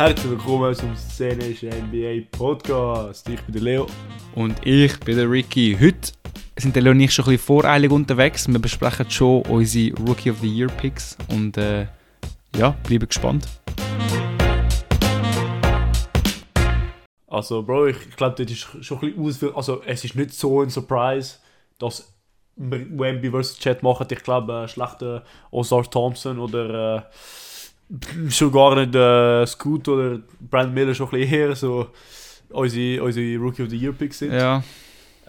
Herzlich willkommen zum Szenisch NBA Podcast. Ich bin der Leo. Und ich bin der Ricky. Heute sind der Leo und ich schon ein bisschen voreilig unterwegs. Wir besprechen schon unsere Rookie of the Year Picks und äh, ja, bleiben gespannt. Also, Bro, ich, glaube, das ist schon ein bisschen ausführlich. Also, es ist nicht so ein Surprise, dass wir Wemby vs. Chat machen. Ich glaube, äh, schlechter Ozar Thompson oder äh, schon gar nicht äh, Scoot oder Brand Miller schon ein bisschen eher so unsere, unsere Rookie of the Year Picks sind. Ja,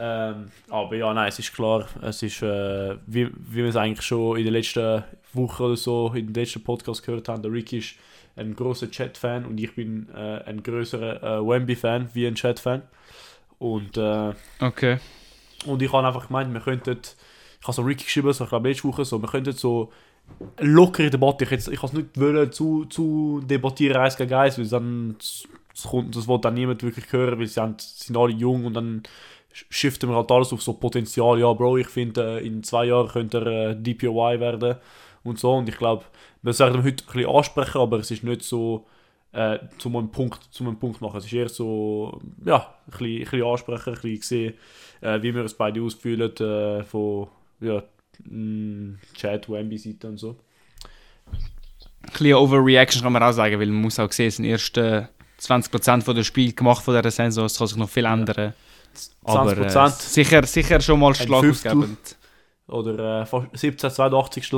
Ähm, aber ja, nein, es ist klar, es ist, äh, wie, wie wir es eigentlich schon in den letzten Wochen oder so, in den letzten Podcast gehört haben, der Ricky ist ein großer Chat-Fan und ich bin äh, ein größerer äh, Wemby-Fan wie ein Chat-Fan. Und, äh, okay. und ich habe einfach gemeint, wir könnten, ich habe so Ricky geschrieben, so, ich glaube letzte Woche, so, wir könnten so lockere Debatte, ich, jetzt- ich es nicht wollen, zu, zu debattieren, eins gegen eins, weil dann, das, kommt, das will dann niemand wirklich hören, weil sie haben, sind alle jung und dann shiften wir halt alles auf so Potenzial. Ja, Bro, ich finde, äh, in zwei Jahren könnte er äh, DPOY werden und so. Und ich glaube, wir sollten heute ein bisschen ansprechen, aber es ist nicht so äh, zu einem Punkt, zu einem Punkt machen. Es ist eher so, ja, ein bisschen, ein bisschen ansprechen, ein bisschen sehen, äh, wie wir es beide ausfühlen äh, von ja, mh, Chat, Wemby-Seite und so. Ein bisschen Overreaction kann man auch sagen, weil man muss auch sehen, es sind erst äh, 20% von der Spiel gemacht von dieser Saison, es kann sich noch viel ändern. Aber äh, 20% sicher, sicher schon mal schlagausgebend. oder äh, fast 17, 82.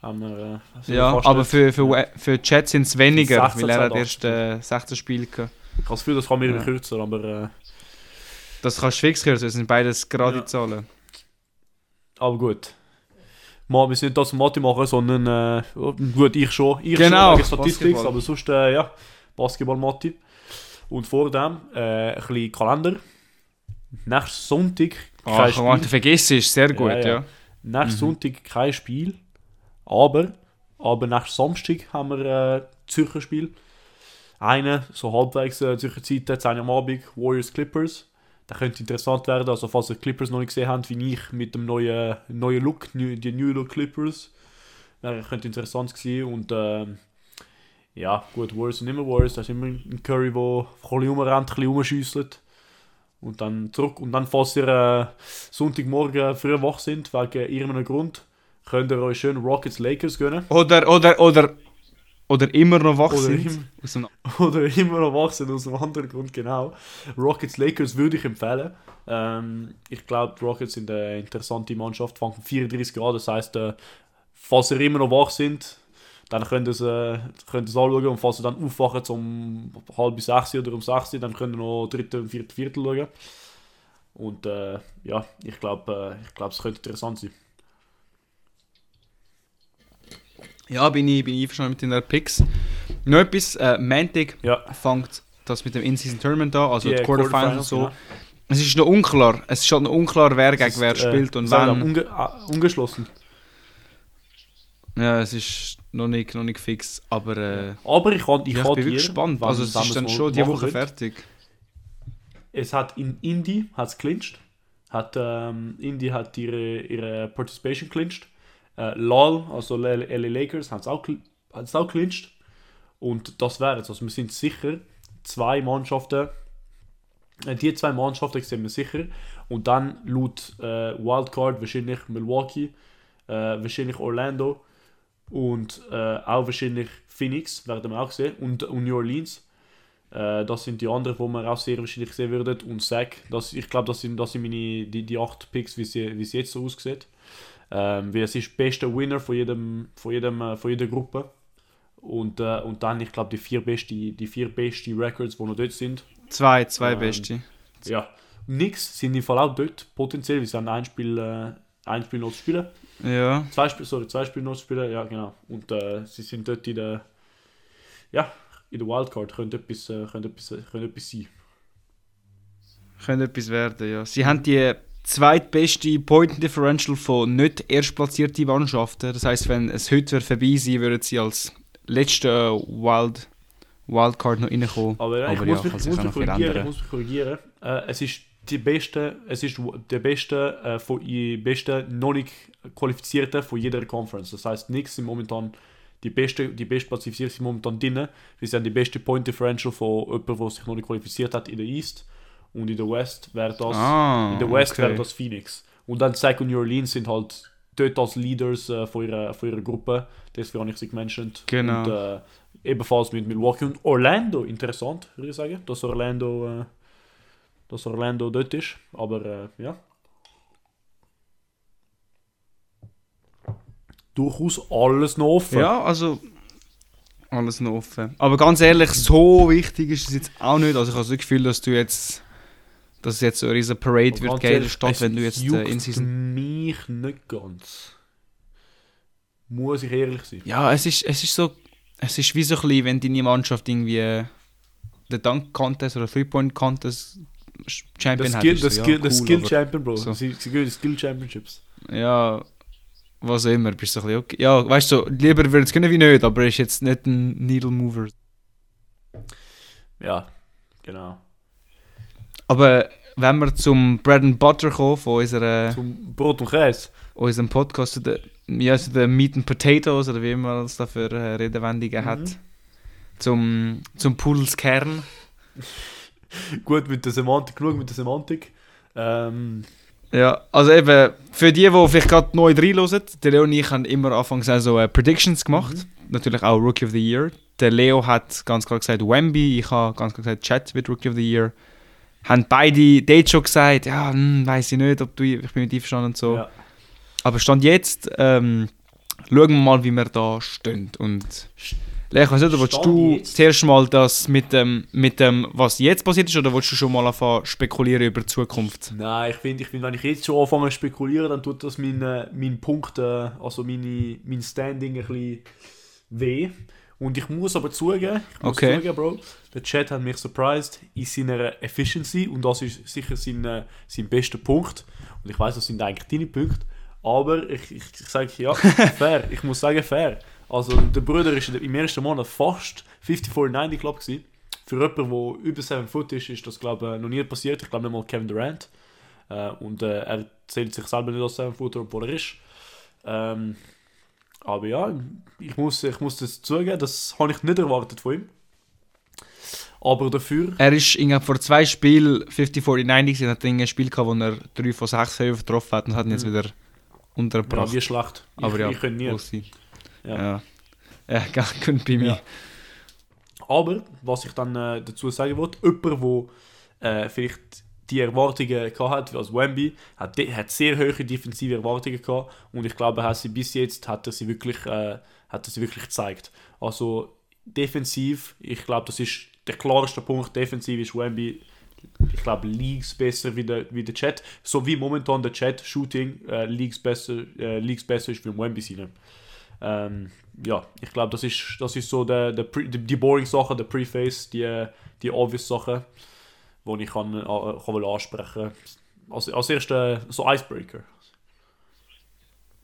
Haben wir, äh, Ja, aber für, für, für Chat sind es weniger, 16, weil er hat 82. erst äh, 16 Spiele gehabt. Ich habe das Gefühl, das kann mir Ja. kürzer, aber, äh, Das kannst du fix hören, das sind beides gerade Ja. Zahlen. Aber gut. Mal, wir sind das Mathe machen, sondern äh, gut, ich schon. Ich Genau, schon wegen Statistik, Basketball. aber sonst äh, ja, Basketball-Mathe. Und vor dem äh, ein bisschen Kalender. Nächsten Sonntag Ach, oh, du vergisst es, sehr gut, Ja, ja. ja. Nächsten Sonntag kein Spiel. Aber, aber nächsten Samstag haben wir äh, Zürcher Spiel. Eine, so halbwegs äh, Zürcher Zeit, 10 Uhr am Abend, Warriors Clippers. Das könnte interessant werden, also falls ihr Clippers noch nicht gesehen habt, wie ich mit dem neuen, neuen Look, die New Look Clippers. Das könnte interessant sein und ähm, ja, gut, Warriors sind immer Warriors, da ist immer ein Curry, der ein bisschen rumrennt, ein bisschen rumschiesselt. Und dann zurück. Und dann, falls ihr äh, Sonntagmorgen früh wach sind, wegen irgendeinem Grund, könnt ihr euch schön Rockets Lakers gönnen. Oder, oder, oder, oder immer noch wach Oder sind. im- Oder immer noch wach sind aus einem anderen Grund, genau. Rockets Lakers würde ich empfehlen. Ähm, ich glaube, Rockets sind eine interessante Mannschaft, fangen 34 Grad, das heißt, äh, falls ihr immer noch wach sind, dann könnt ihr es, äh, könnt es anschauen und falls ihr dann aufwachen um halb bis sechs oder um sechs, dann könnt ihr noch dritte und vierte Viertel schauen. Und äh, ja, ich glaube, äh, ich glaube, es könnte interessant sein. Ja, bin ich, bin ich einverstanden mit den Picks. Noch etwas, äh, Mantic Ja, fängt das mit dem In-Season Tournament an, also Die, die Quarterfinals und Quarterfinals, so. genau. Es ist noch unklar, es ist halt noch unklar, wer gegen wer ist, äh, spielt und wann. Unge äh, ungeschlossen. Ja, es ist noch nicht, noch nicht fix, aber äh, Aber ich kann, ich ja, ich bin wirklich gespannt. Also es ist dann schon die Woche wollen. fertig. Es hat in Indy hat's clinched. Hat, ähm, Indy hat ihre, ihre Participation clinched. Äh, LOL, also LA Lakers, hat es auch, auch clinched. Und das wäre jetzt. Also wir sind sicher zwei Mannschaften. Äh, die zwei Mannschaften sind wir sicher. Und dann laut äh, Wildcard wahrscheinlich Milwaukee, äh, wahrscheinlich Orlando und äh, auch wahrscheinlich Phoenix, werden wir auch sehen. Und, und New Orleans. Äh, das sind die anderen, die wir auch sehr wahrscheinlich sehen würden. Und Zach, das, ich glaube, das sind, das sind meine, die, die acht Picks, wie sie, wie sie jetzt so aussieht. Ähm, weil es ist der beste Winner von, jedem, von, jedem, äh, von jeder Gruppe. Und, äh, und dann, ich glaube, die vier beste, die vier beste Records, die noch dort sind. Zwei, zwei Ähm, beste. Ja. Nix sind im Fall auch dort, potenziell. Wir sind ein Spiel, äh, ein Spiel noch zu spielen. Ja. Zwei Spiele, sorry, zwei Spiele noch zu spielen, ja genau. Und äh, sie sind dort in der, ja, in der Wildcard, könnte etwas, äh, könnte etwas, könnte etwas sein. Könnte etwas werden, ja. Sie haben die zweitbeste Point Differential von nicht erstplatzierten Mannschaften. Das heisst, wenn es heute vorbei sein würden sie als letzte äh, Wild, Wildcard noch reinkommen. Aber, ja, ich Aber muss ja, mich, ich sich muss mich korrigieren, ich ändern. muss mich korrigieren. Äh, es ist die beste, es ist der beste äh, von die beste noch nicht qualifizierte von jeder Conference. Das heißt, nichts sind momentan die beste, die Platzifizierung sind momentan drin. Wir sind die beste Point Differential von jemandem, der sich noch nicht qualifiziert hat in der East. Und in der West wäre das, Ah, in der West okay. wäre das Phoenix. Und dann und New Orleans sind halt dort als Leaders äh, von, ihrer, von ihrer Gruppe. Deswegen habe ich sie gementioned. Genau. Und äh, ebenfalls mit Milwaukee und Orlando. Interessant, würde ich sagen, dass Orlando, äh, dass Orlando dort ist. Aber äh, ja. Durchaus alles noch offen. Ja, also alles noch offen. Aber ganz ehrlich, so wichtig ist es jetzt auch nicht. Also ich habe das Gefühl, dass du jetzt, dass es jetzt so eine Parade Aber wird geben es wenn du jetzt äh, in Season. mich nicht ganz. Muss ich ehrlich sein. Ja, es ist, es ist so, es ist wie so ein bisschen, wenn deine Mannschaft irgendwie äh, den Dunk Contest oder Three Point Contest Champion Das hat. Skill, ist das so, Skill, ja, cool, Skill Champion, Bro. so. Sie, sie gewinnen Skill Championships. Ja, was auch immer, bist du ein bisschen okay. Ja, weißt du, so, lieber würde es können wie nicht, aber er ist jetzt nicht ein Needle Mover. Ja, genau. Aber wenn wir zum Bread and Butter kommen von unserer, Zum Brot und Käse. unserem Podcast, zu den, ja, zu den Meat and Potatoes oder wie man es da für äh, Redewendungen hat, Mhm. zum, zum Pudels Kern. Gut mit der Semantik, genug mit der Semantik. Ähm, Ja, also eben, für die, die vielleicht gerade neu reinhören, der Leo und ich haben immer Anfangs so äh, Predictions gemacht. Natürlich auch Rookie of the Year. Der Leo hat ganz klar gesagt Wemby, ich habe ganz klar gesagt Chat wird Rookie of the Year. Haben beide dort schon gesagt, ja, hm, weiß ich nicht, ob du, ich bin mit einverstanden und so. ja. Aber Stand jetzt, ähm, schauen wir mal, wie wir da stehen. Und Leo, ich weiß nicht, willst du jetzt? zuerst mal das mit dem, mit dem, was jetzt passiert ist, oder willst du schon mal anfangen spekulieren über die Zukunft? Nein, ich finde, ich find, wenn ich jetzt schon anfange zu spekulieren, dann tut das mein, äh, mein Punkt, also meine, mein Standing ein bisschen weh. Und ich muss aber zugeben, ich muss Okay. zugeben, Bro, der Chat hat mich surprised in seiner Efficiency und das ist sicher sein, äh, sein bester Punkt. Und ich weiß, das sind eigentlich deine Punkte. Aber ich, ich, ich sage ja, fair. Ich muss sagen, fair. Also der Bruder ist im ersten Monat fast 54-90 glaube ich. Für jemanden, der über 7 Foot ist, ist das glaube ich noch nie passiert. Ich glaube nicht mal Kevin Durant. Äh, und äh, er zählt sich selber nicht als 7 Footer, obwohl er ist. Ähm, aber ja, ich muss, ich muss das zugeben, das habe ich nicht erwartet von ihm. Aber dafür, Er ist irgendwie vor zwei Spielen 50-40-90 gewesen, hat ein Spiel gehabt, wo er 3 von 6 Fällen getroffen hat und hat ihn jetzt Mhm. wieder ja, untergebracht. wie schlecht. Ich, Aber ja, ich könnte nie. Ja. Ja. Ja, ja couldn't be me. Ja. Aber, was ich dann äh, dazu sagen wollte, jemand, der äh, vielleicht die Erwartungen gehabt als Wemby, hat, hat sehr hohe defensive Erwartungen gehabt und ich glaube, hat sie bis jetzt hat er sie wirklich, äh, hat er sie wirklich gezeigt. Also defensiv, ich glaube, das ist der klarste Punkt. Defensiv ist Wemby, ich glaube, Leagues besser wie der, wie der Chat. So wie momentan der Chat Shooting äh, Leagues besser, äh, Leagues besser ist wie Wemby seine. Ähm, ja, ich glaube, das ist, das ist so der, der die, die boring Sache, der Preface, die, die obvious Sachen, die ich kann, äh, kann ansprechen als, als erster so Icebreaker.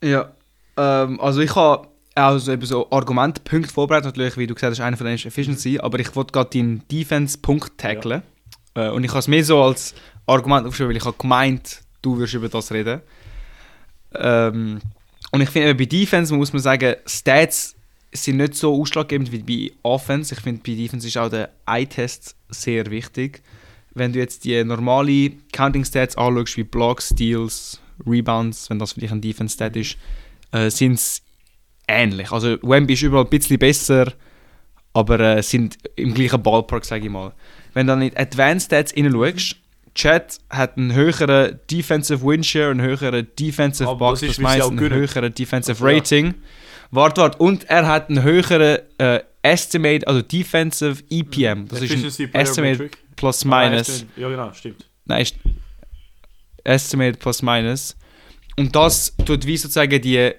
Ja, ähm, also ich habe auch so, eben so Argumentpunkte vorbereitet, natürlich, wie du gesagt hast, einer von denen ist Efficiency, aber ich wollte gerade deinen Defense-Punkt tackeln. Äh, und ich habe es mehr so als Argument aufgeschrieben, weil ich habe gemeint, du wirst über das reden. Ähm, und ich finde, bei Defense muss man sagen, Stats sind nicht so ausschlaggebend wie bei Offense. Ich finde, bei Defense ist auch der Eye-Test sehr wichtig. Wenn du jetzt die normale Counting-Stats anschaust, wie Blocks, Steals, Rebounds, wenn das vielleicht ein Defense-Stat ist, äh, sind es ähnlich. Also Wemby ist überall ein bisschen besser, aber äh, sind im gleichen Ballpark, sage ich mal. Wenn du dann in Advanced Stats hineinschaust, Chat hat einen höheren Defensive Win Share, einen höheren Defensive Aber Box das ist, minus, auch einen höheren Defensive Also, ja. Rating. Warte, warte. Und er hat einen höheren äh, Estimate, also Defensive EPM. Das ist ein Estimate Metric. Plus minus. Ja, genau, stimmt. Nein, ist Estimate plus minus. Und das tut wie sozusagen die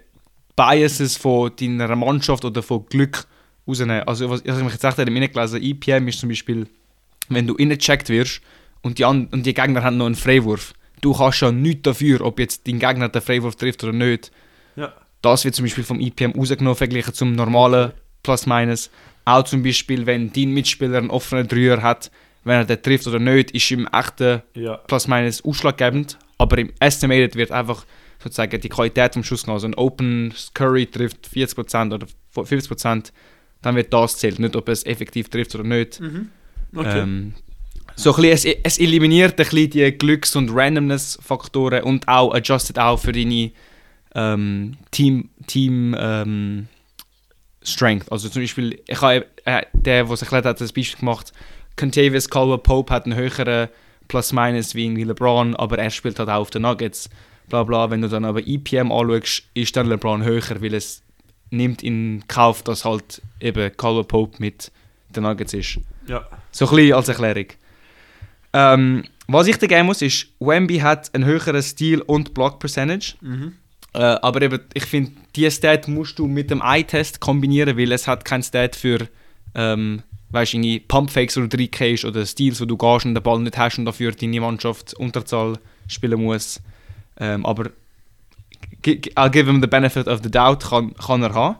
Biases von deiner Mannschaft oder von Glück rausnehmen. Also, was ich mich jetzt echt habe gelesen EPM ist zum Beispiel, wenn du innegecheckt wirst und die, und die Gegner haben noch einen Freiwurf. Du kannst schon nichts dafür, ob jetzt dein Gegner den Freiwurf trifft oder nicht. Ja. Das wird zum Beispiel vom EPM rausgenommen, verglichen zum normalen Plus-Minus. Auch zum Beispiel, wenn dein Mitspieler einen offenen Dreier hat, wenn er den trifft oder nicht, ist im echten Ja. Plus-Minus ausschlaggebend. Aber im Estimated wird einfach sozusagen die Qualität vom Schuss genommen. Also ein Open Curry trifft 40% oder 50%, dann wird das zählt, nicht ob es effektiv trifft oder nicht. Mhm. Okay. Ähm, so ein bisschen, es, es eliminiert ein bisschen die Glücks- und Randomness-Faktoren und auch adjusted auch für deine ähm, Team, Team ähm, Strength. Also zum Beispiel, ich habe äh, der, der sich erklärt hat, das Beispiel gemacht, Contavious Caldwell Pope hat einen höheren Plus-Minus wie irgendwie LeBron, aber er spielt halt auch auf den Nuggets. Bla bla. Wenn du dann aber EPM anschaust, ist dann LeBron höher, weil es nimmt in Kauf, dass halt eben Caldwell Pope mit den Nuggets ist. ja. So ein bisschen als Erklärung. Ähm, was ich dir geben muss, ist, Wemby hat einen höheren Steal- und Block-Percentage. Mhm. Äh, aber eben, ich finde, diese Stat musst du mit dem Eye-Test kombinieren, weil es hat kein Stat für, ähm, weißt du, irgendwie Pumpfakes oder 3Ks oder Steals, wo du gehst und den Ball nicht hast und dafür deine Mannschaft Unterzahl spielen muss. Ähm, aber I'll give him the benefit of the doubt, kann, kann er haben.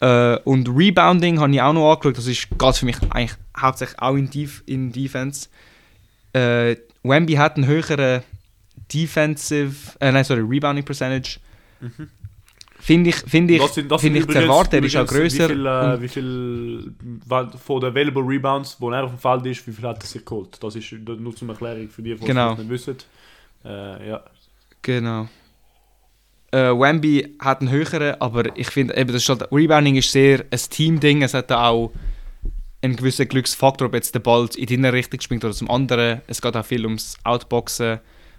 Äh, und Rebounding habe ich auch noch angeschaut, das ist geht für mich eigentlich hauptsächlich auch in, Def in Defense. Äh, Wemby hat einen höheren Defensive, äh, nein, sorry, Rebounding Percentage. Finde ich, finde ich, Das sind, das sind ich zu übrigens- erwarten, er ist auch grösser. Wie viel, äh, wie viel von den Available Rebounds, wo er auf dem Feld ist, wie viel hat er sich geholt? Das ist nur zum Erklärung für die, die Genau. es nicht wissen. Äh, ja. Genau. Äh, Wemby hat einen höheren, aber ich finde, eben, das ist halt, Rebounding ist sehr ein Team-Ding. Es hat auch einen gewissen Glücksfaktor, ob jetzt der Ball in deine Richtung springt oder zum anderen. Es geht auch viel ums Outboxen.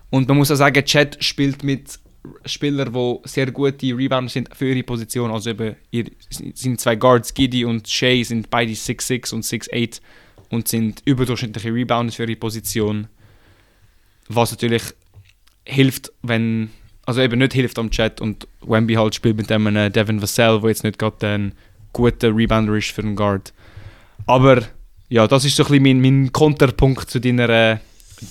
Und man muss auch sagen, Chat spielt mit Spielern, die sehr gute Rebounder sind für ihre Position. Also eben, ihr, sind zwei Guards, Giddy und Shay, sind beide 6'6 und 6'8 und sind überdurchschnittliche Rebounder für ihre Position. Was natürlich hilft, wenn. Also eben nicht hilft am Chat und Wemby halt spielt mit dem einen Devin Vassell, der jetzt nicht gerade ein guter Rebounder ist für einen Guard. Aber ja, das ist so ein bisschen mein, mein Konterpunkt zu deiner äh,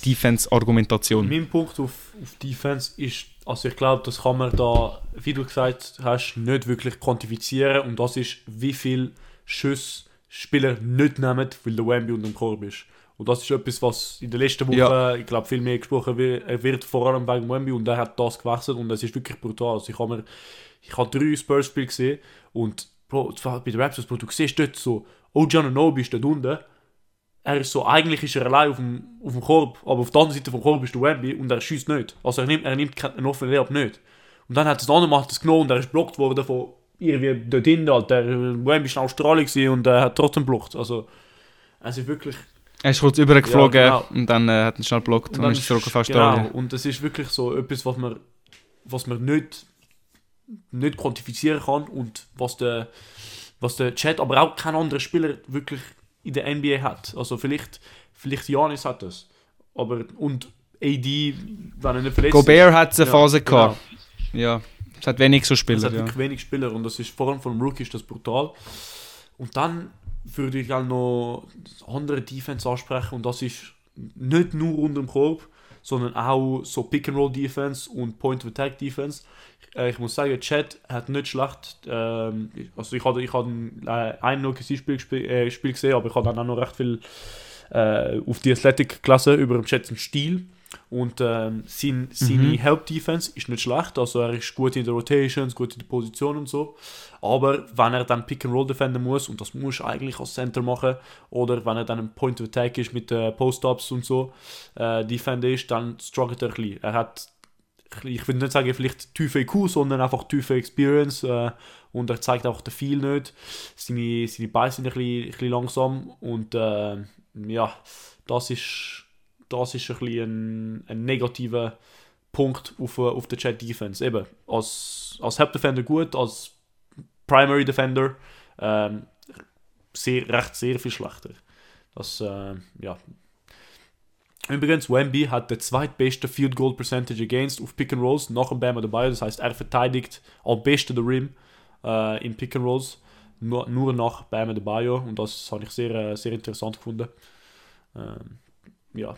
Defense-Argumentation. Mein Punkt auf, auf Defense ist, also ich glaube, das kann man da, wie du gesagt hast, nicht wirklich quantifizieren und das ist, wie viel Schüsse Spieler nicht nehmen, weil der Wemby unter dem Korb ist. Und das ist etwas, was in der letzten Woche, Ja. ich glaube, viel mehr gesprochen wird, vor allem wegen Wemby und er hat das gewechselt und es ist wirklich brutal. Also ich habe mir, ich habe drei Spurs-Spiele gesehen und Bro, bei den Raptors, Bro, du siehst dort so, oh, Giannonobi ist dort unten, er ist so, eigentlich ist er allein auf dem, auf dem Korb, aber auf der anderen Seite vom Korb ist der Wemby und er schießt nicht. Also er nimmt, er nimmt keinen offenen Layup nicht. Und dann hat das andere Mal das genommen und er ist blockt worden von irgendwie dort hinten, halt. Der Wemby ist in Australien und er hat trotzdem blockt. Also, es ist wirklich... Er ist kurz übergeflogen Ja, genau. und dann äh, hat er schnell blockt und, dann ist er zurück auf Genau, Australien. und es ist wirklich so etwas, was man, was man nicht, nicht quantifizieren kann und was der, was der Chat, aber auch kein anderer Spieler wirklich in der NBA hat. Also vielleicht, vielleicht Janis hat das, aber und AD, wenn er nicht verletzt Gobert hat eine Ja, Phase genau. gehabt. Ja, es hat wenig so Es Spieler. hat Ja. wirklich wenig Spieler und das ist vor allem vom Rookie ist das brutal. Und dann würde ich auch noch andere Defense ansprechen und das ist nicht nur unter dem Korb, sondern auch so Pick-and-Roll-Defense und Point-of-Attack-Defense. Äh, ich muss sagen, Chat hat nicht schlecht, ähm, also ich hatte, ich hatte äh, ein OKC-Spiel äh, gesehen, aber ich habe dann auch noch recht viel äh, auf die Athletic-Klasse über dem Chat Stil. Und ähm, sein, seine Mhm. Help-Defense ist nicht schlecht, also er ist gut in der Rotations, gut in der Position und so. Aber wenn er dann Pick-and-Roll defenden muss, und das muss er eigentlich als Center machen, oder wenn er dann ein Point-of-Attack ist mit äh, Post-Ups und so, äh, Defender ist, dann struggelt er ein bisschen. Er hat, ich will nicht sagen vielleicht tiefe IQ, sondern einfach tiefe Experience äh, und er zeigt auch den viel nicht. Seine, seine Beine sind ein bisschen, ein bisschen langsam und äh, ja, das ist, das ist ein ein, ein negativer Punkt auf, auf der Chat Defense. Eben, als, als Help Defender gut, als Primary Defender ähm, sehr, recht sehr viel schlechter. Das, äh, ja. Übrigens, Wemby hat den zweitbesten Field Goal Percentage Against auf Pick and Rolls nach dem Bam dabei. Das heißt, er verteidigt am besten den Rim äh, in Pick and Rolls. Nur, nur nach Bam Adebayo. Und das habe ich sehr, äh, sehr interessant gefunden. Ähm, ja.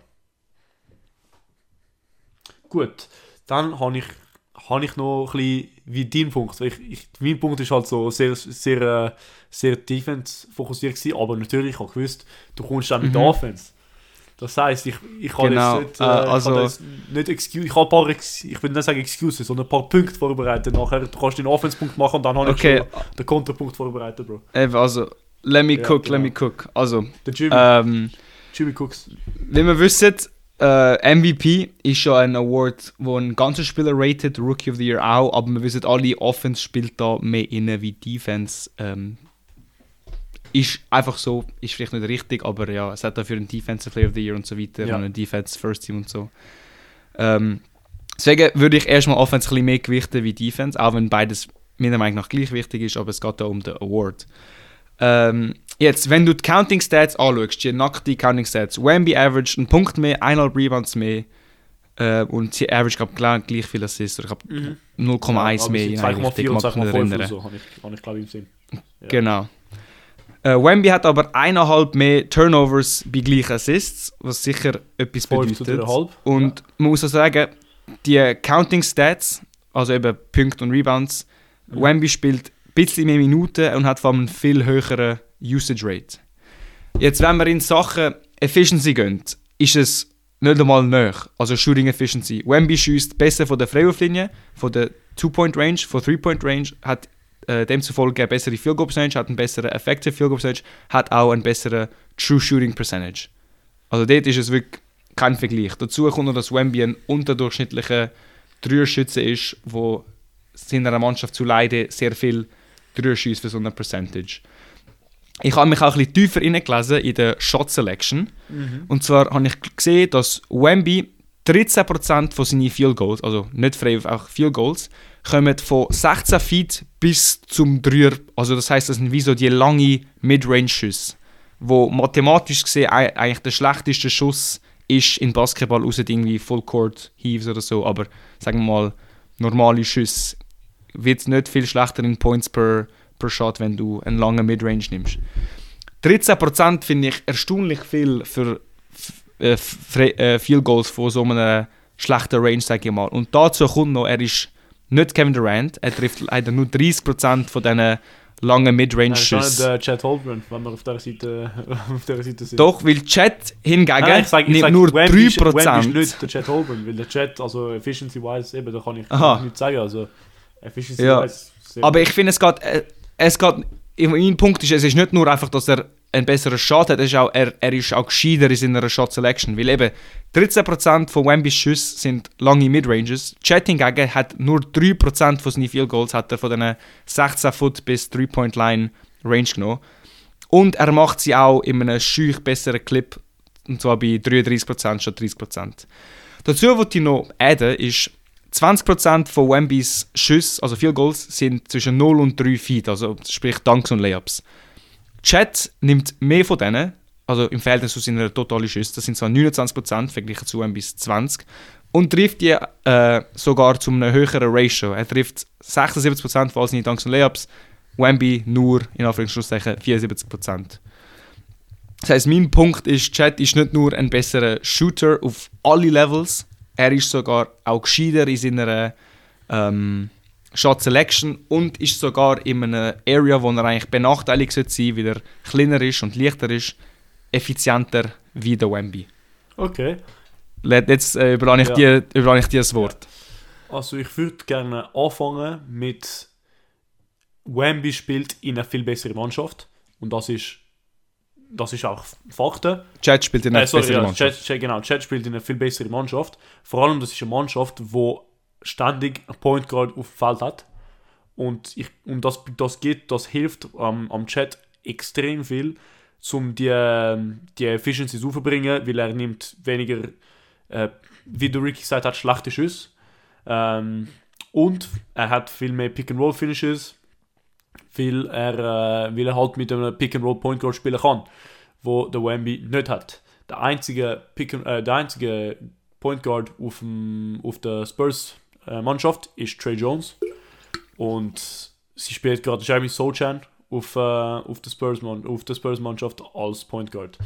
Gut, dann habe ich, habe ich noch ein bisschen wie dein Punkt. Ich, ich, mein Punkt ist halt so sehr, sehr, äh, sehr defense fokussiert gewesen, aber natürlich habe ich gewusst, du kommst dann mit der Mhm. Offense. Das heisst, ich, ich kann Genau, jetzt nicht, äh, äh, also- ich nicht excuse, ich habe ein paar, Ex ich will nicht sagen Excuses, sondern ein paar Punkte vorbereitet. Nachher du kannst du den Offense-Punkt machen und dann habe ich Okay. schon den Konterpunkt vorbereitet, Bro. Eben, also, let me Ja, cook, genau. let me cook. Also, Der Jimmy, ähm, Jimmy Cooks. wie wir wissen, äh, MVP ist ja ein Award, wo ein ganzer Spieler rated, Rookie of the Year auch, aber wir wissen alle, Offense spielt da mehr inne wie Defense. Ähm, ist einfach so, ist vielleicht nicht richtig, aber ja, es hat dafür einen Defensive Player of the Year und so weiter Ja. und ein Defense First Team und so. Ähm, deswegen würde ich erstmal Offense ein bisschen mehr gewichten wie Defense, auch wenn beides meiner Meinung nach gleich wichtig ist, aber es geht da um den Award. Ähm, jetzt, wenn du die Counting Stats anschaust, die nackte Counting Stats, Wemby average einen Punkt mehr, eineinhalb Rebounds mehr äh, und sie average glaub, gleich, gleich viel Assists, oder ich glaube Mhm. 0,1 aber mehr sie in sind einer 2,4 Richtung, und mag ich mich 2,5 oder erinnern. so, habe ich, habe ich glaube im Sinn. Ja. Genau. Äh, Wemby hat aber eineinhalb mehr Turnovers bei gleichen Assists, was sicher etwas zu bedeutet. Und man muss auch sagen, die Counting Stats, also eben Punkte und Rebounds, Mhm. Wemby spielt bisschen mehr Minuten und hat vor allem einen viel höheren Usage Rate. Jetzt, wenn wir in Sachen Efficiency gehen, ist es nicht einmal näher. Also Shooting Efficiency. Wemby schießt besser von der Freiwurflinie, von der Two-Point-Range, von Three-Point-Range, hat äh, demzufolge eine bessere Field Goal Percentage, hat einen besseren Effective Field Goal Percentage, hat auch einen besseren True Shooting Percentage. Also dort ist es wirklich kein Vergleich. Dazu kommt noch, dass Wemby ein unterdurchschnittlicher Dreierschütze ist, wo seiner Mannschaft zu leiden sehr viel Schießt für so eine Percentage. Ich habe mich auch ein bisschen tiefer reingelesen in der Shot Selection. Mhm. Und zwar habe ich gesehen, dass Wemby 13% von seinen Field Goals, also nicht frei, auch Field Goals, kommen von 16 Feet bis zum Dreier. Also das heißt, das sind wie so die lange Midrange-Schüsse, wo mathematisch gesehen ei- eigentlich der schlechteste Schuss ist in Basketball, außer irgendwie Full Court Heaves oder so. Aber sagen wir mal, normale Schüsse wird nicht viel schlechter in Points per, per Shot, wenn du einen langen Midrange nimmst. 13% finde ich erstaunlich viel für äh, äh, Field Goals von so einer schlechten Range, sage ich mal. Und dazu kommt noch, er ist nicht Kevin Durant, er trifft leider nur 30% von diesen langen Nein, das ist Midrange-Schüssen. äh, Chad Holmgren, wenn wir auf der Seite, auf der Seite sind. Doch, weil Chat hingegen Nein, ich sag, ich nimmt sag, nur Wemby ist- Wemby 3%. ist nicht der Chat Holmgren, weil der Chat, also efficiency-wise, eben, da kann ich Aha. nichts sagen. Also, efficiency-wise. Ja. Aber ich finde, es geht, äh, es geht, mein Punkt ist, es ist nicht nur einfach, dass er einen besseren Shot hat, es ist auch, er, er ist auch gescheiter in seiner Shot Selection, weil eben 13% von Wembys Schüsse sind lange Midranges. Chat hingegen hat nur 3% von seinen Field Goals hat er von diesen 16 Foot bis 3-Point-Line Range genommen. Und er macht sie auch in einem schüch besseren Clip, und zwar bei 33% statt 30%. Dazu, was ich noch adden, ist, 20% von Wembys Schüsse, also Field Goals, sind zwischen 0 und 3 Feet, also sprich Dunks und Layups. Chat nimmt mehr von denen, also im Verhältnis zu seiner totalen Schüsse, das sind zwar 29% verglichen zu Wembys 20, und trifft die äh, sogar zu einem höheren Ratio. Er trifft 76% von all seinen Dunks und Layups, Wemby nur, in Anführungszeichen, 74%. Das heißt, mein Punkt ist, Chat ist nicht nur ein besserer Shooter auf alle Levels, er ist sogar auch gescheiter in seiner ähm, Shot Selection und ist sogar in einer Area, wo er eigentlich benachteiligt sollte sein, weil er kleiner ist und leichter ist, effizienter wie der Wemby. Okay. Jetzt äh, überlasse ich, Ja. dir, überlasse ich dir das Wort. Also ich würde gerne anfangen mit Wemby spielt in einer viel besseren Mannschaft und das ist das ist auch Fakten. Chat spielt in einer Äh, sorry, besseren ja, Mannschaft. Chat, Chat, genau, Chat spielt in einer viel besseren Mannschaft. Vor allem das ist eine Mannschaft, wo ständig einen Point Guard auf dem Feld hat und ich und das das geht, das hilft am am Chat extrem viel, um die ähm, die Efficiencies aufzubringen, weil er nimmt weniger äh, wie der Ricky gesagt hat, schlechte Schüsse. Ähm, und er hat viel mehr Pick-and-Roll-Finishes, weil er, äh, weil er halt mit einem Pick-and-Roll-Point-Guard spielen kann, wo der Wemby nicht hat. Der einzige, Pick and, äh, der einzige Point Guard auf, dem, auf der Spurs-Mannschaft ist Trey Jones. Und sie spielt gerade Jeremy Sochan auf, äh, auf der Spurs-Mannschaft als Point Guard.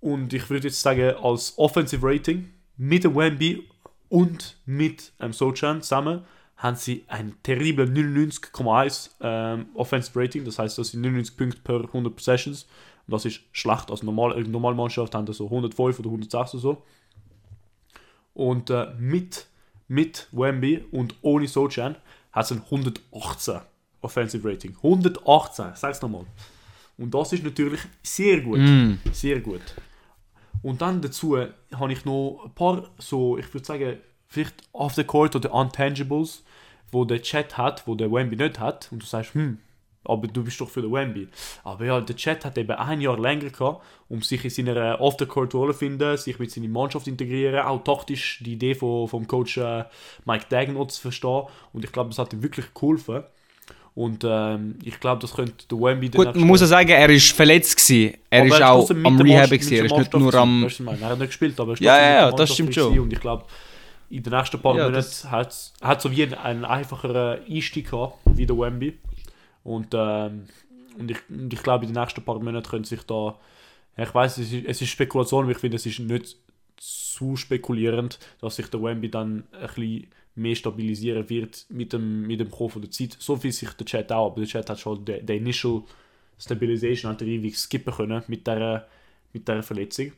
Und ich würde jetzt sagen, als Offensive Rating mit dem Wemby und mit ähm, Sochan zusammen haben sie ein terribles 99,1 ähm, Offensive Rating. Das heißt, das sind 99 Punkte per 100 Possessions, Und das ist schlecht. Also normal, eine normale Mannschaft haben so 105 oder 106 oder so. Und äh, mit, mit Wemby und ohne Sochan hat es ein 118 Offensive Rating. 118, sag's nochmal. Und das ist natürlich sehr gut. Mm. Sehr gut. Und dann dazu habe ich noch ein paar so, ich würde sagen, vielleicht off the court oder Untangibles, wo der Chat hat, wo der Wemby nicht hat. Und du sagst, hm, aber du bist doch für den Wemby. Aber ja, der Chat hat eben ein Jahr länger gehabt, um sich in seiner Off-the-Court-Rolle zu finden, sich mit seiner Mannschaft zu integrieren, auch taktisch die Idee von, vom Coach äh, Mike Dagnall zu verstehen. Und ich glaube, das hat ihm wirklich geholfen. Und ähm, ich glaube, das könnte der Wemby Gut, man muss ja sagen, er war verletzt. Gewesen. Er aber ist er auch am Rehab. Gewesen. Er ist der nicht nur am... Er hat nicht gespielt, aber er ist Ja, ja, ja, das stimmt schon. Und ich glaube, in den nächsten paar Ja, Monaten hat hat so wie einen, einen einfacheren Einstieg gehabt, wie der Wemby. Und, ähm, und, ich, und ich glaube, in den nächsten paar Monaten können sich da. Ich weiß, es ist, es ist Spekulation, aber ich finde, es ist nicht zu spekulierend, dass sich der Wemby dann ein bisschen mehr stabilisieren wird mit dem, mit dem von der Zeit. So viel sich der Chat auch, aber der Chat hat schon den Initial Stabilization hat er ewig skippen können mit der, mit der Verletzung.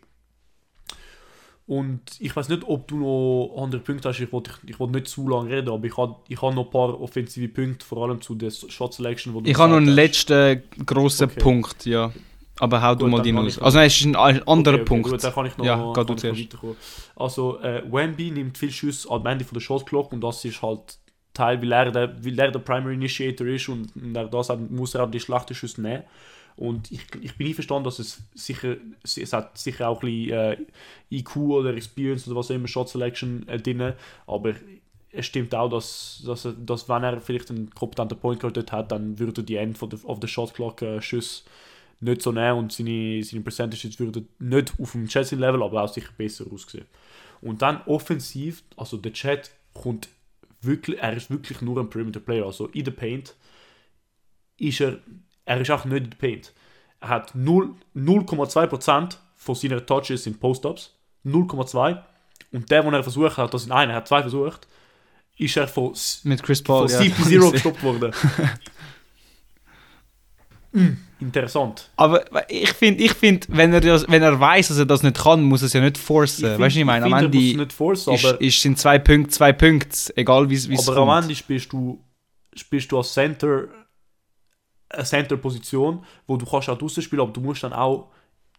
Und ich weiß nicht, ob du noch andere Punkte hast. Ich wollte ich wollte nicht zu lange reden, aber ich habe ich hab noch ein paar offensive Punkte, vor allem zu der Shot Selection. Wo du Ich habe noch einen hast. letzten grossen Okay. Punkt, ja. Aber hau du Gut, mal dann deinen aus. Also nein, es ist ein anderer Okay, okay, Punkt. Gut, dann kann ich noch, Ja, kann du ich noch zuerst. Also, äh, Wemby nimmt viel Schuss am Ende von der Shot Clock und das ist halt Teil, weil er der, weil er der Primary Initiator ist und und er das hat, muss er auch die schlechten Schüsse nehmen. Und ich, ich bin einverstanden, dass es sicher, es hat sicher auch ein bisschen äh, IQ oder Experience oder was auch immer, Shot Selection äh, drin, aber es stimmt auch, dass, dass, dass wenn er vielleicht einen kompetenten Point Guard dort hat, dann würde die End von der, of the Shot Clock äh, Schüsse nicht so nehmen und seine, seine Percentages würden nicht auf dem Chelsea-Level, aber auch sicher besser aussehen. Und dann offensiv, also der Chat kommt wirklich, er ist wirklich nur ein Perimeter-Player, also in der Paint ist er, er ist auch nicht in der Paint. Er hat 0 0,2% von seinen Touches sind Post-Ups, 0,2 und der, den er versucht hat, das sind einer, er hat zwei versucht, ist er von, Mit Chris von Paul, ja. 7-0 gestoppt worden. Mm, Interessant. Aber ich finde, ich find, wenn, er das- wenn er weiß, dass er das nicht kann, muss er es ja nicht forcen. find- weißt du, ich meine, am Ende nicht forcen, ist, aber, ist, sind zwei Punkte, zwei Punkte, egal wie es aber kommt. am Ende spielst du, spielst du als Center eine Center-Position, wo du kannst auch draußen spielen, aber du musst dann auch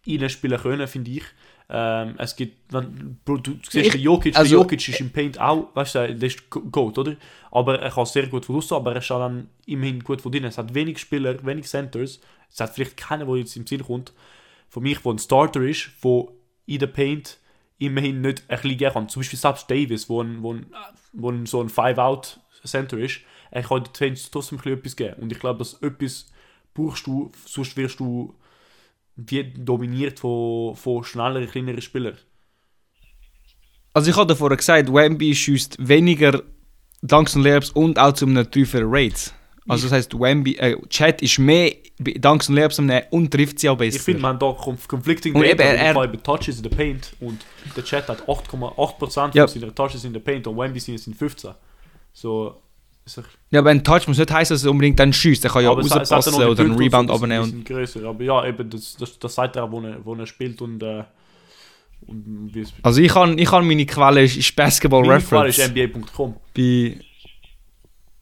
reinspielen können, finde ich. Ähm, es gibt, wenn, Bro, du siehst, Ich- der Jokic, also- der Jokic ist im Paint auch, weißt du, der ist Goat, oder? Aber er kann sehr gut von draußen, aber er ist auch dann immerhin gut von drinnen. Es hat wenig Spieler, wenig Centers. Es hat vielleicht keiner, der jetzt im Sinn kommt, von mich, der ein Starter ist, der in der Paint immerhin nicht ein bisschen gehen kann. Zum Beispiel Subs Davis, wo, ein, wo, ein, wo ein, so ein Five-Out-Center ist, er kann den Fans trotzdem ein bisschen etwas geben. Und ich glaube, dass etwas brauchst du, sonst wirst du wie dominiert von, von schnelleren, kleineren Spielern. Also ich habe vorher gesagt, Wemby schießt weniger Dunks und Layups und auch zu einem tieferen Rate. Also das heisst, Wemby, äh, Chat ist mehr Dunks und Layups am Nehmen und trifft sie auch besser. Ich finde, man hat da conflicting Und Data, eben, er- er- bei Touches in der Paint und der Chat hat 8,8% Ja. von seinen Touches in der Paint und Wemby sind sind 15. So, ja, aber ein Touch muss nicht heißen, dass er unbedingt dann schießt. Er kann ja rauspassen oder einen Rebound abnehmen. grösser. Aber ja, eben, das, das, das sagt er auch, wo er, wo er spielt und, äh, und wie es Also ich habe ich hab meine Quelle ist, ist Basketball Meine Quelle Reference. ist NBA.com. bei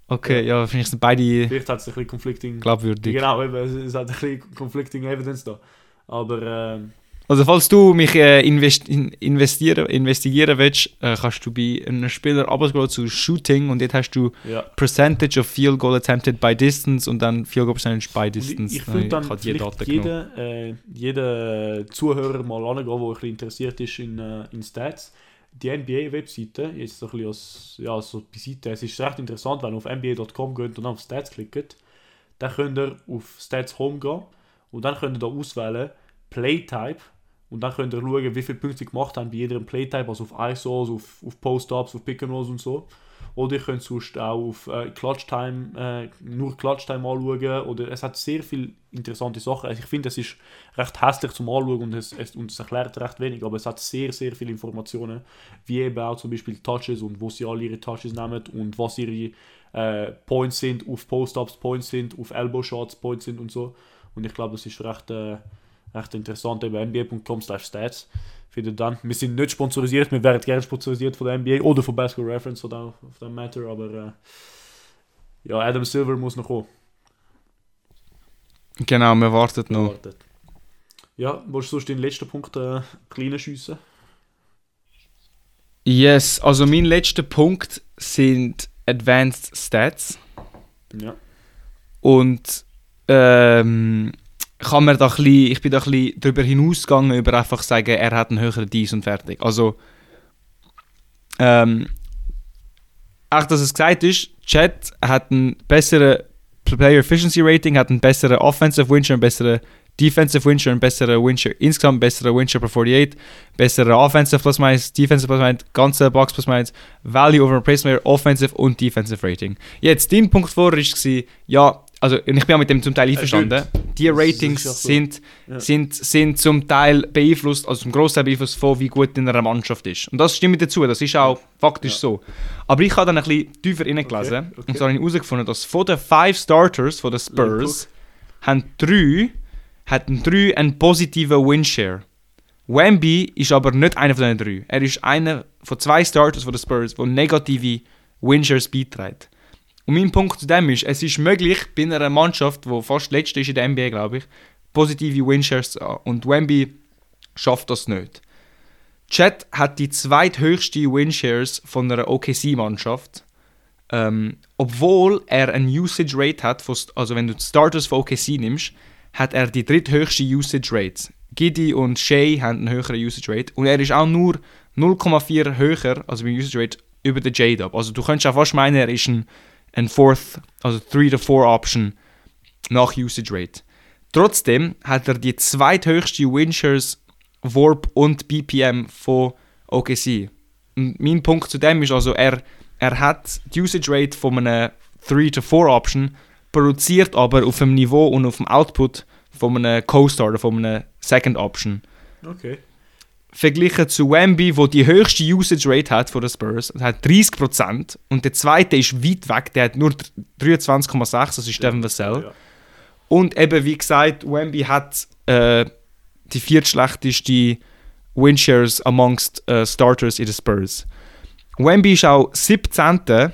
okay, ja, finde ich sind beide Vielleicht hat es ein bisschen conflicting... glaubwürdig. Genau, eben, es- hat ein bisschen conflicting evidence da. Aber ähm, Also falls du mich äh, invest in, investieren, investigieren willst, äh, kannst du bei einem Spieler runtergehen zu Shooting und dort hast du ja. Percentage of Field Goal Attempted by Distance und dann Field Goal Percentage by Distance. Ich, ich würde dann Daten genommen. jeden, äh, jeden Zuhörer mal angehen, der ein bisschen interessiert ist in, äh, in Stats. Die NBA-Webseite ist so ein bisschen als, ja, so beiseite. Es ist recht interessant, wenn ihr auf nba.com geht und dann auf Stats klickt, dann könnt ihr auf Stats Home gehen und dann könnt ihr da auswählen Playtype und dann könnt ihr schauen, wie viele Punkte sie gemacht haben bei jedem Playtype, also auf ISOs, auf, auf Post-Ups, auf Pick-and-Rolls und so. Oder ihr könnt sonst auch auf äh, Clutch-Time, äh, nur Clutch-Time anschauen. Oder es hat sehr viele interessante Sachen. Also ich finde, es ist recht hässlich zum Anschauen und es, es, und es erklärt recht wenig, aber es hat sehr, sehr viele Informationen. Wie eben auch zum Beispiel Touches und wo sie alle ihre Touches nehmen und was ihre äh, Points sind, auf Post-Ups Points sind, auf Elbow-Shots Points sind und so. Und ich glaube, das ist recht, äh, recht interessant, eben nba.com slash stats. Findet dann. Wir sind nicht sponsorisiert, wir wären gerne sponsorisiert von der NBA oder von Basketball Reference, that, for that matter, aber äh, ja, Adam Silver muss noch kommen. Genau, wir warten noch. Wartet. Ja, willst du den letzten Punkt äh, kleinen schiessen? Yes, also mein letzter Punkt sind Advanced Stats. Ja. Und ähm, kann man da ein bisschen, ich bin da ein bisschen darüber hinausgegangen, über einfach sagen, er hat einen höheren Dies und fertig. Also, ähm, auch dass es gesagt ist, Chat hat einen besseren Player Efficiency Rating, hat einen besseren Offensive Win Share, einen besseren Defensive Win Share, einen besseren Win Share insgesamt, einen besseren Win Share per 48, besseren Offensive Plus Minus, Defensive Plus Minus, ganze Box Plus Minus, Value over Replacement Offensive und Defensive Rating. Jetzt, dein Punkt vorher war, ja, also ich bin auch mit dem zum Teil einverstanden. Die Ratings so. sind, Ja. sind, sind zum Teil beeinflusst, also zum Großteil beeinflusst von, wie gut in einer Mannschaft ist. Und das stimmt mir dazu, das ist auch faktisch Ja. so. Aber ich habe dann ein bisschen tiefer reingelesen Okay, okay. und so habe ich herausgefunden, dass von den five Starters von den Spurs haben drei, hatten drei einen positiven Winshare. Wemby ist aber nicht einer von den drei. Er ist einer von zwei Starters von den Spurs, der negative Winshares beiträgt. Und mein Punkt zu dem ist, es ist möglich, bei einer Mannschaft, die fast letzte ist in der NBA, glaube ich, positive Winshares zu haben. Und Wemby schafft das nicht. Chet hat die zweithöchste Winshares von einer OKC-Mannschaft. Ähm, obwohl er ein Usage Rate hat, von, also wenn du die Starters von OKC nimmst, hat er die dritthöchste Usage Rate. Giddy und Shea haben einen höheren Usage Rate und er ist auch nur 0,4 höher, also beim Usage Rate, über den J-Dub. Also du könntest auch fast meinen, er ist ein, ein Fourth, also 3 to 4 Option nach Usage Rate. Trotzdem hat er die zweithöchste Winshares, Warp und BPM von OKC. Und mein Punkt zu dem ist also, er, er hat die Usage Rate von einer 3 to 4 Option, produziert aber auf dem Niveau und auf dem Output von einem Co-Star oder von einer Second Option. Okay. Verglichen zu Wemby, wo die höchste Usage Rate hat von den Spurs, das hat 30% und der zweite ist weit weg, der hat nur 23,6, das ist Devin Vassell. Ja. Und eben, wie gesagt, Wemby hat äh, die viertschlechteste Winshares amongst äh, Starters in den Spurs. Wemby ist auch 17.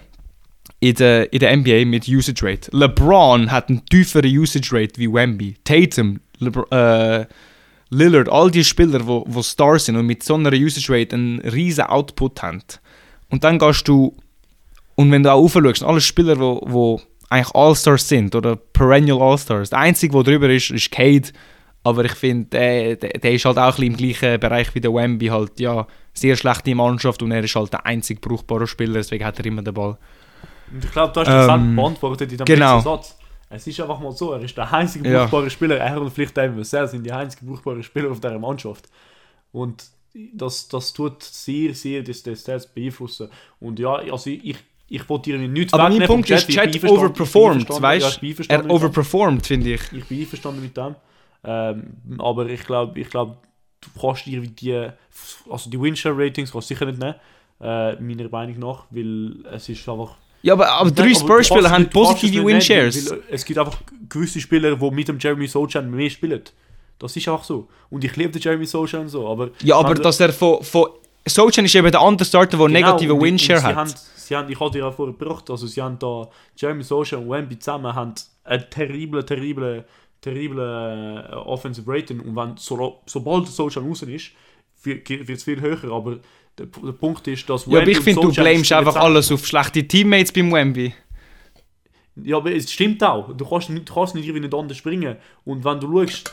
In der, in der NBA mit Usage Rate. LeBron hat einen tieferen Usage Rate wie Wemby. Tatum, Lebr äh, Lillard, all die Spieler, die wo, wo Stars sind und mit so einer Usage Rate einen riesen Output haben. Und dann gehst du, und wenn du auch aufschaust, alle Spieler, die wo, wo eigentlich All-Stars sind oder Perennial All-Stars, der einzige, der drüber ist, ist Cade. Aber ich finde, der, der, der ist halt auch ein bisschen im gleichen Bereich wie der Wemby. Halt, ja, sehr schlechte Mannschaft und er ist halt der einzig brauchbare Spieler, deswegen hat er immer den Ball. Und ich glaube, du hast das Ähm, ähm, beantwortet in dem genau. Satz. Es ist einfach mal so, er ist der einzige Ja. brauchbare Spieler. Er und vielleicht David Vassell sind die einzigen brauchbaren Spieler auf dieser Mannschaft. Und das, das tut sehr, sehr das, das Stats beeinflussen. Und ja, also ich, ich, wollte dir nichts Aber mein Punkt ist, Chat einverstanden- overperformed, ja, weißt du? einverstanden Er overperformed, finde ich. Ich bin einverstanden mit dem. Ähm, aber ich glaube, ich glaub, du kannst dir die, also die Win-Share-Ratings kannst sicher nicht nehmen, äh, meiner Meinung nach, weil es ist einfach... Ja, aber, aber drei Spurs-Spieler haben positive Winshares. Es gibt einfach gewisse Spieler, die mit dem Jeremy Sochan mehr spielen. Das ist einfach so. Und ich liebe den Jeremy Sochan so, aber... Ja, aber dass er von, von Sochan ist eben der andere Starter, der Genau, negative Winshare hat. Haben, sie haben, ich hatte ja vorher gebracht, also sie haben da Jeremy Sochan und Wemby zusammen haben ein terrible, terrible, terrible äh, Offensive Rating und wenn, so, sobald Sochan raus ist, wird es viel höher, aber der, der Punkt ist, dass ja, aber Wemby ich finde, du blamest einfach alles auf schlechte Teammates beim Wemby. Ja, aber es stimmt auch. Du kannst nicht, du kannst nicht irgendwie nicht anders springen. Und wenn du schaust,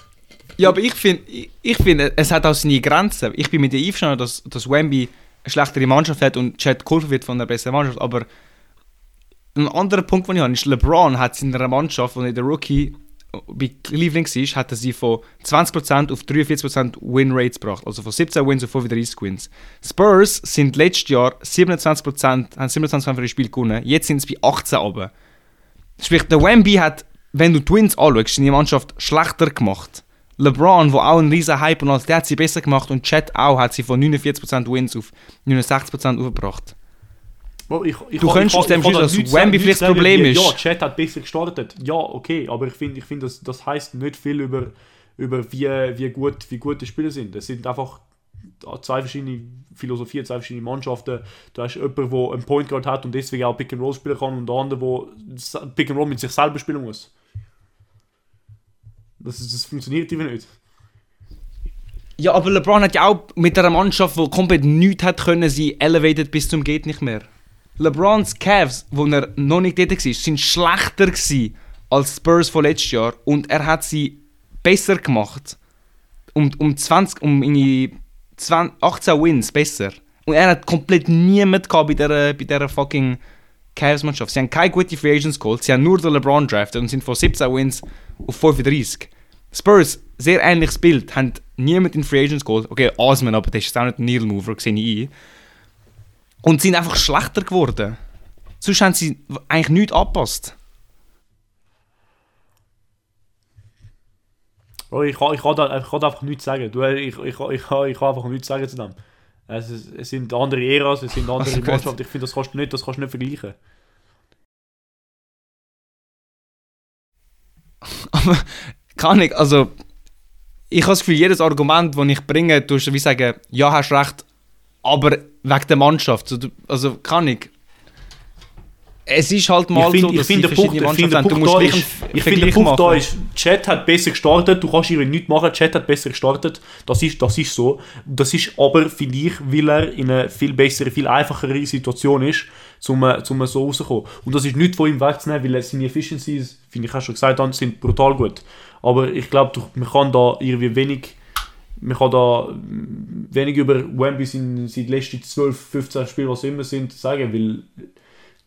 Ja, aber ich finde, ich, ich finde, es hat auch seine Grenzen. Ich bin mit dir einverstanden, dass, dass Wemby eine schlechtere Mannschaft hat und Chad geholfen wird von einer besseren Mannschaft. Aber ein anderer Punkt, den ich habe, ist, LeBron hat in einer Mannschaft, wo er der Rookie bei Cleveland war, hat er sie von 20% auf 43% Win-Rates gebracht. Also von 17 Wins auf 35 Wins. Spurs sind letztes Jahr 27%, haben 27% von den Spielen gewonnen. Jetzt sind es bei 18 runter. Sprich, der Wemby hat, wenn du die Twins anschaust, seine Mannschaft schlechter gemacht. LeBron, der auch ein riesen Hype und alles, der hat sie besser gemacht und Chet auch hat sie von 49% Wins auf 69% aufgebracht. Ich, ich Du könntest aus dem da dass Wemby vielleicht das Problem ist. Ja, Chat hat besser gestartet. Ja, okay, aber ich finde, ich find, das, das heißt nicht viel über, über wie, wie, gut, wie gut die Spieler sind. Es sind einfach zwei verschiedene Philosophien, zwei verschiedene Mannschaften. Du hast jemanden, der einen Point Guard hat und deswegen auch Pick and Roll spielen kann und der andere, der Pick and Roll mit sich selber spielen muss. Das, das funktioniert einfach nicht. Ja, aber LeBron hat ja auch mit einer Mannschaft, die komplett nichts hat können, sie elevated bis zum geht nicht mehr. LeBrons Cavs, wo er noch nicht dort war, sind schlechter als Spurs von letztes Jahr und er hat sie besser gemacht. Um, um 20, um in 20, 18 Wins besser. Und er hat komplett niemand gehabt bei dieser, bei dieser fucking Cavs-Mannschaft. Sie haben keine guten Free Agents geholt, sie haben nur den LeBron drafted und sind von 17 Wins auf 35. Spurs, sehr ähnliches Bild, haben niemand in Free Agents geholt. Okay, Asman, aber das ist auch nicht ein Needle Mover, sehe ich ein. Und sind einfach schlechter geworden. Sonst haben sie eigentlich nichts angepasst. Oh, ich, kann, ich, kann da, ich kann da einfach nichts sagen. Du, ich, ich, ich, ich, kann, ich kann einfach nichts sagen zu dem. Es, es sind andere Äras, es sind andere Also. Mannschaften. Ich finde, das kannst du nicht, das kannst du nicht vergleichen. Aber kann ich, also ich habe das Gefühl, jedes Argument, das ich bringe, tust du wie sagen, ja, hast recht, aber wegen der Mannschaft. Also kann ich. Es ist halt mal ich finde, so, dass der Punkt, ich finde, der. Du musst da ist, ich finde, der Punkt da ist, Chat hat besser gestartet, du kannst irgendwie nichts machen, Chat hat besser gestartet, das ist, das ist so. Das ist aber, finde ich, weil er in einer viel bessere, viel einfachere Situation ist, um, äh, um so rauszukommen. Und das ist nicht von ihm wegzunehmen, weil seine Efficiencies, finde ich auch schon gesagt sind brutal gut. Aber ich glaube, man kann da irgendwie wenig man kann da wenig über Wemby in seinen letzten 12, 15 Spielen, was immer sind, sagen, weil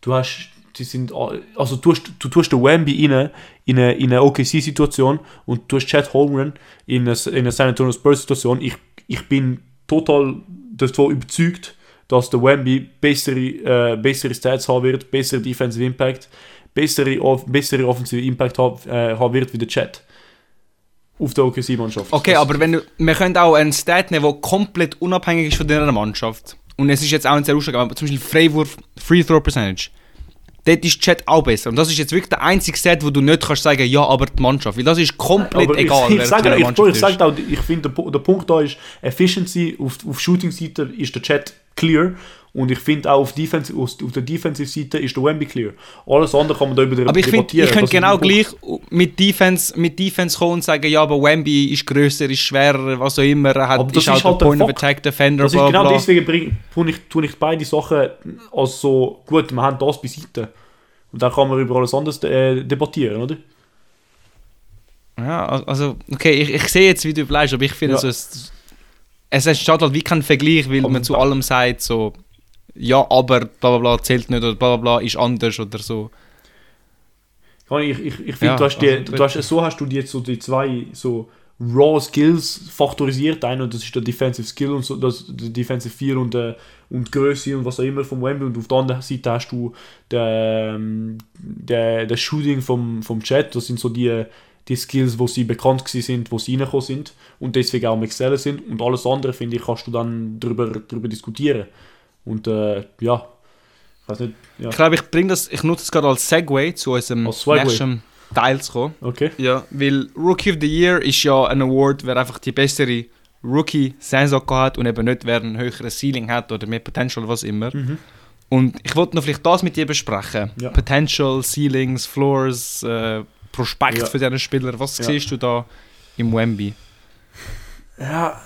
du hast, die sind, also du, hast, du tust den Wemby rein, in eine, in eine OKC-Situation und du hast Chad Holmgren in eine, in eine San Antonio Spurs-Situation. Ich, ich bin total davon überzeugt, dass der Wemby bessere, äh, bessere Stats haben wird, bessere Defensive Impact, bessere, bessere Offensive Impact haben, äh, haben wird wie der Chat auf der OKC-Mannschaft. Okay, Das- aber wenn wir können auch einen Stat nehmen, der komplett unabhängig ist von dieser Mannschaft. Und es ist jetzt auch ein sehr ausschlaggebend, aber zum Beispiel Freiwurf, Free Throw Percentage. Dort ist Chat auch besser. Und das ist jetzt wirklich der einzige Stat, wo du nicht kannst sagen, ja, aber die Mannschaft. Weil das ist komplett Aber egal, ich, ich sage, ich, ich, ist. sage auch, ich finde, der, der Punkt da ist, Efficiency auf, auf Shooting-Seite ist der Chat clear und ich finde auch auf, Defense, auf, der Defensive-Seite ist der Wemby clear. Alles andere kann man da über Aber ich finde, ich könnte genau gleich mit Defense, mit Defense kommen und sagen, ja, aber Wemby ist grösser, ist schwerer, was auch immer. Er hat, Aber das ist halt ist halt Point of. Attack Defender, Das ist bla genau bla. deswegen bring, tue, ich, tue ich beide Sachen als so, gut, wir haben das beiseite. Und dann kann man über alles anderes äh, debattieren, oder? Ja, also, okay, ich, ich sehe jetzt, wie du bleibst, aber ich finde, Ja. so, es, es entsteht halt wie kein Vergleich, weil man zu allem sagt, so, ja, aber bla bla bla zählt nicht oder bla bla bla ist anders oder so. Ich, ich, ich finde, Ja, du hast die, also, du hast, so hast du jetzt so die zwei so Raw Skills faktorisiert. Einer, das ist der Defensive Skill und so, das, der Defensive Feel und, äh, und Größe und was auch immer vom Wemby. Und auf der anderen Seite hast du der, ähm, der, der Shooting vom, vom Chat. Das sind so die, die Skills, wo sie bekannt sind, wo sie reingekommen sind und deswegen auch am Excellen sind. Und alles andere, finde ich, kannst du dann darüber, darüber diskutieren. Und äh, ja, ich weiß nicht, ja, Ich glaube, ich bringe das, ich nutze es gerade als Segway zu unserem nächsten Teil zu kommen. okay. Ja, weil Rookie of the Year ist ja ein Award, wer einfach die bessere Rookie-Saison hat und eben nicht wer ein höheres Ceiling hat oder mehr Potential, was immer. Mhm. Und ich wollte noch vielleicht das mit dir besprechen. Ja. Potential, Ceilings, Floors, äh, Prospekt Ja. für diesen Spieler. Was Ja. siehst du da im Wemby? Ja,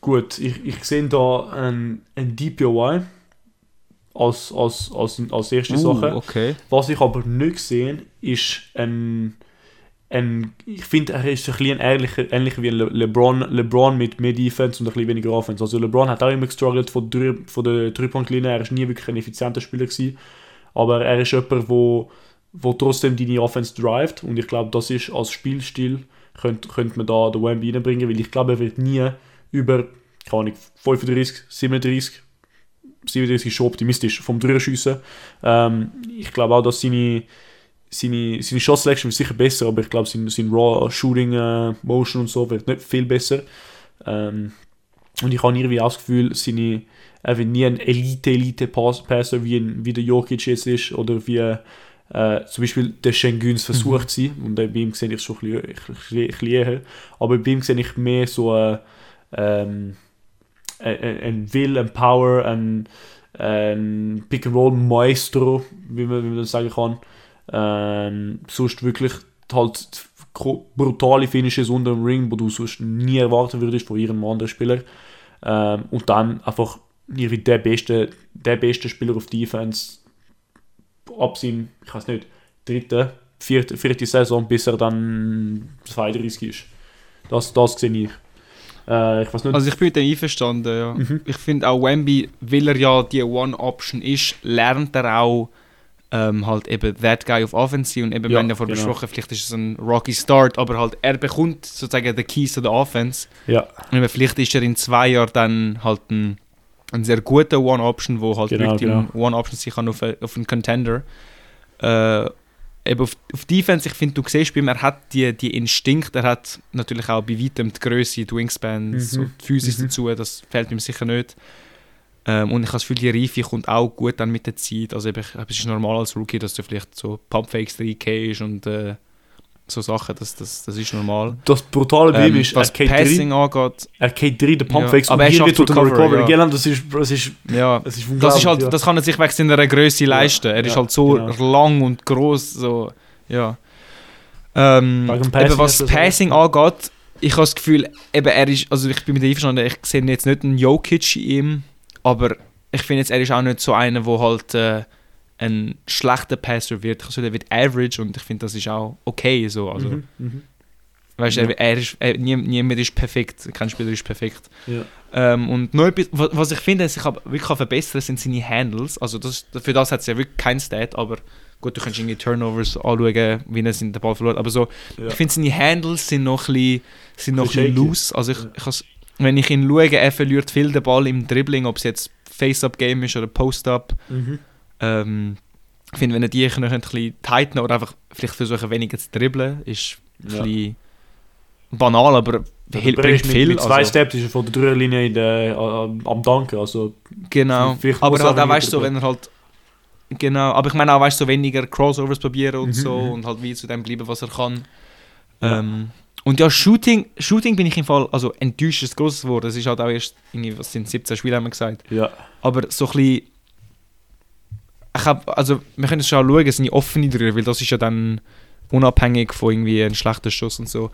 gut, ich, ich sehe da ein, ein DPOY als, als, als, als erste Sache. Uh, okay. Was ich aber nicht sehe, ist ein, ein ich finde, er ist ein bisschen ähnlicher, ähnlich wie Le LeBron, LeBron mit mehr Defense und ein bisschen weniger Offense. Also LeBron hat auch immer gestruggelt von, der- von der Drei-Punkt-Linie, er ist nie wirklich ein effizienter Spieler gewesen, aber er ist jemand, wo, wo trotzdem deine Offense drivet und ich glaube, das ist als Spielstil, könnte, könnte man da den Wemby reinbringen, weil ich glaube, er wird nie über, keine Ahnung, 35, 37 37 ist schon optimistisch vom Dreier-Schiessen. Ähm, ich glaube auch, dass seine, seine, seine Shot Selection ist sicher besser, aber ich glaube, sein, sein Raw Shooting äh, Motion und so wird nicht viel besser. Ähm, und ich habe irgendwie auch das Gefühl, seine, er wird nie ein Elite-Elite-Passer wie, wie der Jokic jetzt ist oder wie, äh, zum Beispiel der Schengens versucht sie und bei ihm sehe ich schon ein bisschen, ein bisschen, eher. Aber bei ihm sehe ich mehr so äh, ähm, ein, ein Will, ein Power, ein, ein Pick-and-Roll-Maestro, wie man, wie man das sagen kann. Ähm, sonst wirklich halt brutale Finishes unter dem Ring, wo du sonst nie erwarten würdest von ihrem anderen Spieler. Ähm, und dann einfach irgendwie der beste, der beste Spieler auf Defense ab seinem, ich weiß nicht, dritte, vierte, vierte Saison, bis er dann 32 ist. Das, das sehe ich. Äh, ich weiß nicht. Also ich bin mit dem einverstanden, ja. Mhm. Ich finde auch Wemby, weil er ja die One-Option ist, lernt er auch ähm, halt eben that guy auf Offense und eben, ja, wir haben ja vorher genau. besprochen, vielleicht ist es ein rocky Start, aber halt er bekommt sozusagen den Keys zu der Offense. Ja. Und vielleicht ist er in zwei Jahren dann halt ein, ein sehr guter One-Option, wo halt genau, wirklich genau. One-Option sich kann auf, auf einen Contender. Äh, eben auf, auf Defense, ich finde, du siehst bei ihm, er hat die, die Instinkt, er hat natürlich auch bei weitem die Größe, die Wingspans mhm. und die Physis mhm. dazu, das fällt ihm sicher nicht. Ähm, und ich habe das Gefühl, die Reife kommt auch gut dann mit der Zeit. Also eben, es ist normal als Rookie, dass du vielleicht so Pumpfakes 3K ist und äh, so Sachen, das, das, das ist normal. Das brutale bei ihm ähm, ist, was er Passing drin, angeht. Er geht drin, der Pumpfakes, ja, aber er schafft Recovery. recovery. Ja. das ist, das ist, ja. das ist das ist halt, ja. das kann er sich wegen seiner Größe leisten. Er ist halt so genau. lang und groß, so, ja. Ähm, eben was Passing angeht, ich habe das Gefühl, eben er ist, also ich bin mit ihm einverstanden, ich sehe jetzt nicht einen Jokic in ihm, aber ich finde jetzt, er ist auch nicht so einer, der halt äh, ein schlechter Passer wird. Also der wird average und ich finde, das ist auch okay so. Also, mhm, mh. Weißt du, ja. er, er, ist, er, niemand ist perfekt, kein Spieler ist perfekt. Ja. Ähm, und noch etwas, was ich finde, sich wirklich verbessern sind seine Handles. Also das, für das hat es ja wirklich kein Stat, aber gut, du kannst irgendwie Turnovers anschauen, wie er den Ball verloren Aber so, ja. ich finde, seine Handles sind noch ein bisschen, sind noch ein loose. Also ich, ich wenn ich ihn schaue, er verliert viel den Ball im Dribbling, ob es jetzt Face-Up-Game ist oder Post-Up. Mhm. Ähm, ich finde, wenn er die noch ein bisschen tighten oder einfach vielleicht versuchen, weniger zu dribbeln, ist ein ja. bisschen banal, aber ja, hilft bringt viel. Mit zwei also, Steps ist er von der Dreierlinie äh, am Danken. Also, genau, aber halt auch, weißt du, so, wenn er halt Genau, aber ich meine auch, weißt du, so weniger Crossovers probieren und mhm, so mhm. und halt wie zu dem bleiben, was er kann. Ja. Ähm, und ja, Shooting, Shooting bin ich im Fall, also enttäuscht ist grosses Wort. Das ist halt auch erst, was sind 17 Spiele, haben wir gesagt. Ja. Aber so ein bisschen, ich hab, also wir können es schon schauen, es sind offene Dreier, weil das ist ja dann unabhängig von irgendwie einem schlechten Schuss und so.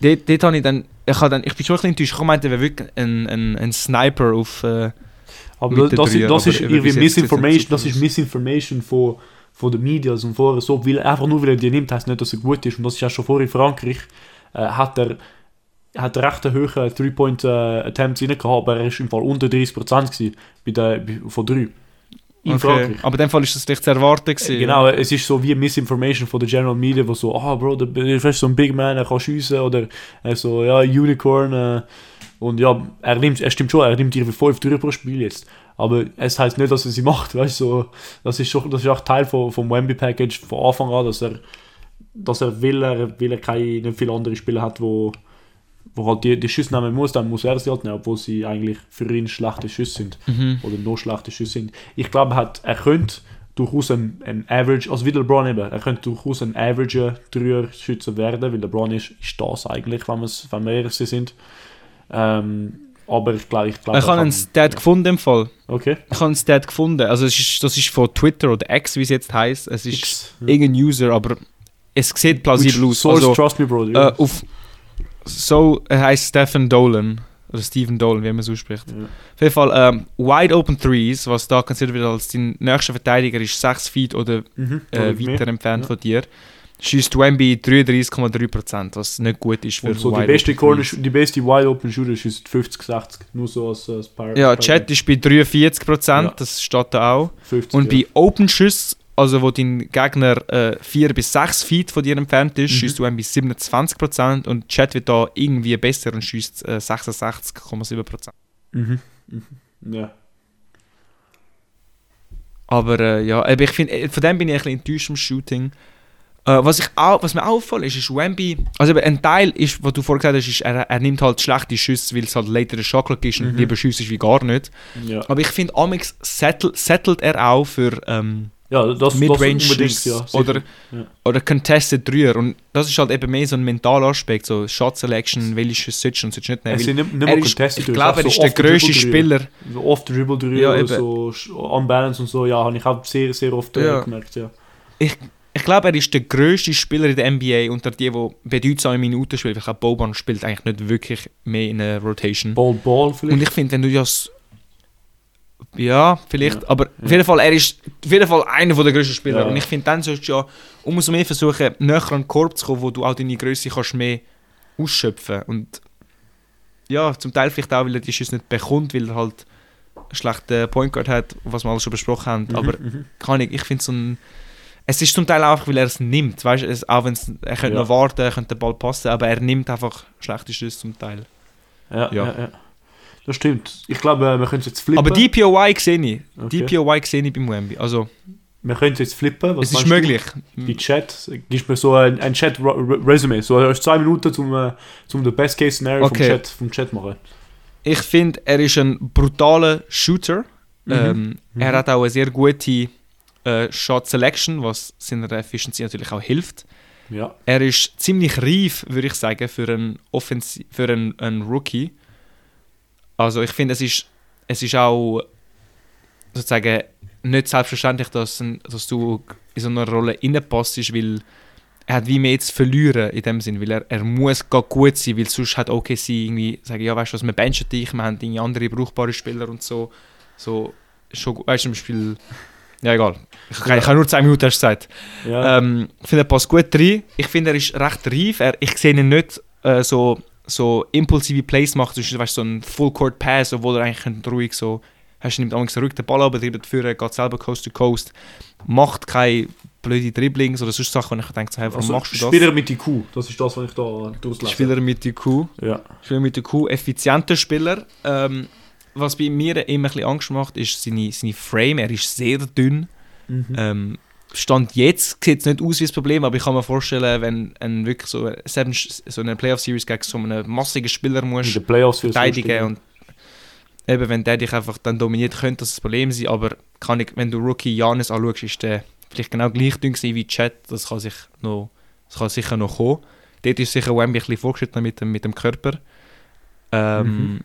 Dort, dort habe ich dann, ich, hab dann, ich bin schon ein bisschen enttäuscht. Ich meinte, wäre wirklich ein, ein, ein Sniper auf äh, Aber das, das, das ist irgendwie Misinformation, das ist Misinformation von von den Medias und vorher so, weil, einfach nur weil er die nimmt, heißt nicht, dass er gut ist. Und das ist ja schon vor in Frankreich, äh, hat er hat recht hohe 3-Point-Attempts äh, gehabt, aber er war im Fall unter 30% bei der, bei, von 3. In okay. Frankreich. Aber in dem Fall ist das vielleicht zu erwarten gewesen. Genau, es ist so wie Misinformation von der General Media, wo so, ah oh, Bro, du bist so ein Big Man, er kann schiessen oder äh, so, ja, Unicorn. Äh, und ja, er, nimmt, er stimmt schon, er nimmt ihre 5 3 pro Spiel jetzt. Aber es heißt nicht, dass er sie macht, weißt so, das ist schon, das ist auch Teil vom Wemby Package von Anfang an, dass er, dass er will, er, will er keine, nicht viele andere Spieler hat, wo, wo halt die, die Schüsse nehmen muss, dann muss er sie halt nehmen, obwohl sie eigentlich für ihn schlechte Schüsse sind mhm. oder nur schlechte Schüsse sind. Ich glaube, er, hat, er könnte durchaus ein, ein Average, also wie der LeBron eben, er könnte durchaus ein Average Dreier-Schütze werden, weil LeBron ist, ist das eigentlich, wenn, wenn wir ehrlich sind. Ähm, aber ich glaube, ich glaube. Ich habe einen Stat gefunden im Fall. Okay. Ich habe einen Stat gefunden. Also es ist, das ist von Twitter oder X, wie es jetzt heißt. Es ist X, ja. irgendein User, aber es sieht plausibel aus. Source, also, trust me, bro. Äh, auf, so, er heißt Stephen Dolan. Oder Stephen Dolan, wie man es ausspricht. Ja. Auf jeden Fall, ähm, Wide Open Threes, was da considered wird als dein nächster Verteidiger, ist 6 Feet oder mhm, äh, weiter entfernt ja. von dir schießt Wemby 33,3%, was nicht gut ist für Und so die beste, Corner, die beste Wide Open Shooter schießt 50, 60, nur so als, als Par Ja, Chat ist bei 43%, ja. das steht da auch. 50, Und bei Open Schüssen, also wo dein Gegner äh, 4 bis 6 Feet von dir entfernt ist, mhm. schießt Wemby 27% und Chat wird da irgendwie besser und schießt äh, 66,7%. Mhm. mhm. Ja. Aber äh, ja, ich finde, äh, von dem bin ich ein bisschen enttäuscht im Shooting. Uh, was, ich auch, was mir auffällt, ist, ist Wemby, also ein Teil ist, was du vorher gesagt hast, ist, er, er nimmt halt schlechte Schüsse, weil es halt later ein Schokolade ist und mhm. lieber Schüsse ist wie gar nicht. Ja. Aber ich finde, Amix settelt, settelt er auch für, ähm, Ja, das, das Midrange unbedingt, ja. oder, Ja. oder Contested Dreier. Und das ist halt eben mehr so ein mentaler Aspekt, so Shot Selection, welche sollst du und nicht nehmen. Es nicht, nicht er ist, ich es glaube, er ist so der Dribble-Dreier. Spieler. So Oft Dribble drüber, Ja, eben. so unbalanced und so, ja, habe ich auch sehr, sehr oft Ja. gemerkt, ja. Ich glaube, er ist der grösste Spieler in der NBA unter die, die bedeutsame Minuten spielen. Ich glaube, Boban spielt eigentlich nicht wirklich mehr in einer Rotation. Ball, Ball vielleicht. Und ich finde, wenn du das. Ja, vielleicht. Ja, Aber auf jeden Fall, er ist auf jeden Fall einer der grössten Spieler. Ja. Und ich finde, dann solltest du ja umso mehr versuchen, näher an den Korb zu kommen, wo du auch deine Größe kannst mehr ausschöpfen Und ja, zum Teil vielleicht auch, weil er die Schüsse nicht bekommt, weil er halt einen schlechten Point Guard hat, was wir alles schon besprochen haben. Mhm, Aber mhm. kann ich, ich finde so ein. Es ist zum Teil auch, weil er es nimmt. Weißt du, es- auch wenn er könnte Ja. noch warten, er könnte den Ball passen, aber er nimmt einfach schlechte Schüsse zum Teil. Ja, Ja. ja. Das stimmt. Ich glaube, äh, wir können es jetzt flippen. Aber DPOY sehe ich. Okay. DPOY sehe ich beim Wemby. Also, Wir können es jetzt flippen. Was es ist meinst du? möglich. Die Chat, gibst mir so ein, ein Chat-Resümee. So, du hast zwei Minuten, um, äh, um den Best-Case-Szenario Okay. vom Chat, vom Chat machen. Ich finde, er ist ein brutaler Shooter. Mhm. Ähm, Er Mhm. hat auch eine sehr gute äh, Shot Selection, was seiner Efficiency natürlich auch hilft. Ja. Er ist ziemlich reif, würde ich sagen, für einen, Offensi für einen, einen Rookie. Also ich finde, es ist, es ist auch sozusagen nicht selbstverständlich, dass, dass du in so einer Rolle reinpasst, weil er hat wie mehr zu verlieren in dem Sinn, weil er, er muss gar gut sein, weil sonst hat OKC irgendwie sagen, ja weißt du was, wir benchen dich, wir haben irgendwie andere brauchbare Spieler und so. So, schon, weißt du, zum Beispiel, ja egal, ich, kann- ich habe nur 10 Minuten hast gesagt. Ja. Ähm, ich finde, er passt gut rein. Ich finde, er ist recht reif. Er, ich sehe ihn nicht äh, so, so impulsive Plays machen, zum Beispiel so einen Full-Court-Pass, obwohl er eigentlich ruhig so, hast du nimmt manchmal zurück den Ball ab, dribbelt führen, geht selber Coast to Coast, macht keine blöde Dribblings oder sonst Sachen, wo ich denke, so, hey, warum also, machst du das? Spieler mit IQ, das ist das, was ich da durchlese. Spieler mit IQ. Ja. Spieler mit IQ, effizienter Spieler. Ähm, was bei mir immer ein bisschen Angst macht, ist seine, seine Frame. Er ist sehr dünn. Mhm. Ähm, Stand jetzt sieht es nicht aus wie ein Problem, aber ich kann mir vorstellen, wenn ein wirklich so, eine so eine Playoff-Series gegen so einen massigen Spieler In muss den Playoffs für verteidigen und eben, wenn der dich einfach dann dominiert, könnte das ein Problem sein, aber kann ich, wenn du Rookie Janis anschaust, ist der vielleicht genau gleich dünn wie Chat, das kann, sich noch, das kann sicher noch kommen. Dort ist sicher Wemby ein bisschen vorgeschritten mit dem, mit dem Körper. Ähm, Mhm.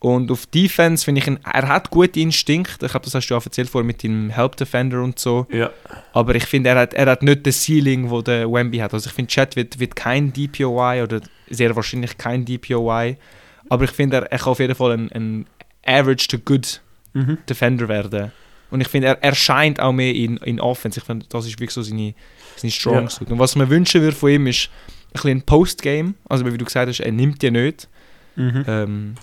Und auf Defense finde ich, ihn, er hat gute Instinkte. Ich glaube, das hast du auch erzählt vorher mit dem Help Defender und so. Ja. Aber ich finde, er hat, er hat nicht das Ceiling, wo der Wemby hat. Also ich finde, Chat wird, wird kein DPOY oder sehr wahrscheinlich kein DPOY. Aber ich finde, er, er kann auf jeden Fall ein, ein Average to Good Mhm. Defender werden. Und ich finde, er, er scheint auch mehr in, in Offense. Ich finde, das ist wirklich so seine, seine Strong Ja. Und was mir wünschen würde von ihm ist ein bisschen ein Postgame. Also wie du gesagt hast, er nimmt die nicht. Mhm. Ähm,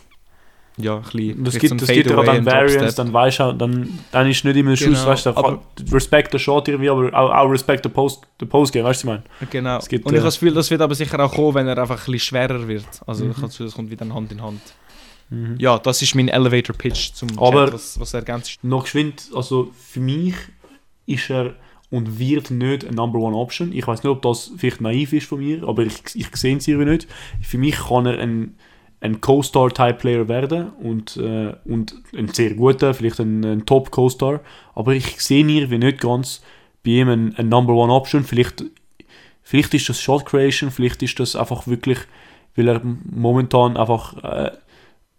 ja, ein bisschen Das gibt, so das gibt ja dann Dropstep. dann weißt du, dann, dann ist nicht immer ein Schuss, Genau, weißt du, Respect der Shot irgendwie, aber auch, auch Respect der Post, der Postgame, weißt du, ich meine? Genau. Gibt, und ich äh, habe das Gefühl, das wird aber sicher auch kommen, wenn er einfach ein bisschen schwerer wird. Also Mhm. ich habe das Gefühl, das kommt wieder Hand in Hand. Ja, das ist mein Elevator-Pitch zum Aber- Chat, was, was ergänzt. Noch geschwind, also für mich ist er und wird nicht eine Number One Option. Ich weiß nicht, ob das vielleicht naiv ist von mir, aber ich, ich sehe es irgendwie nicht. Für mich kann er ein, ein Co-Star-Type-Player werden und, äh, und ein sehr guter, vielleicht ein, ein Top-Co-Star, aber ich sehe irgendwie nicht ganz bei ihm ein, ein Number One Option. Vielleicht, vielleicht ist das Shot Creation, vielleicht ist das einfach wirklich, weil er momentan einfach äh,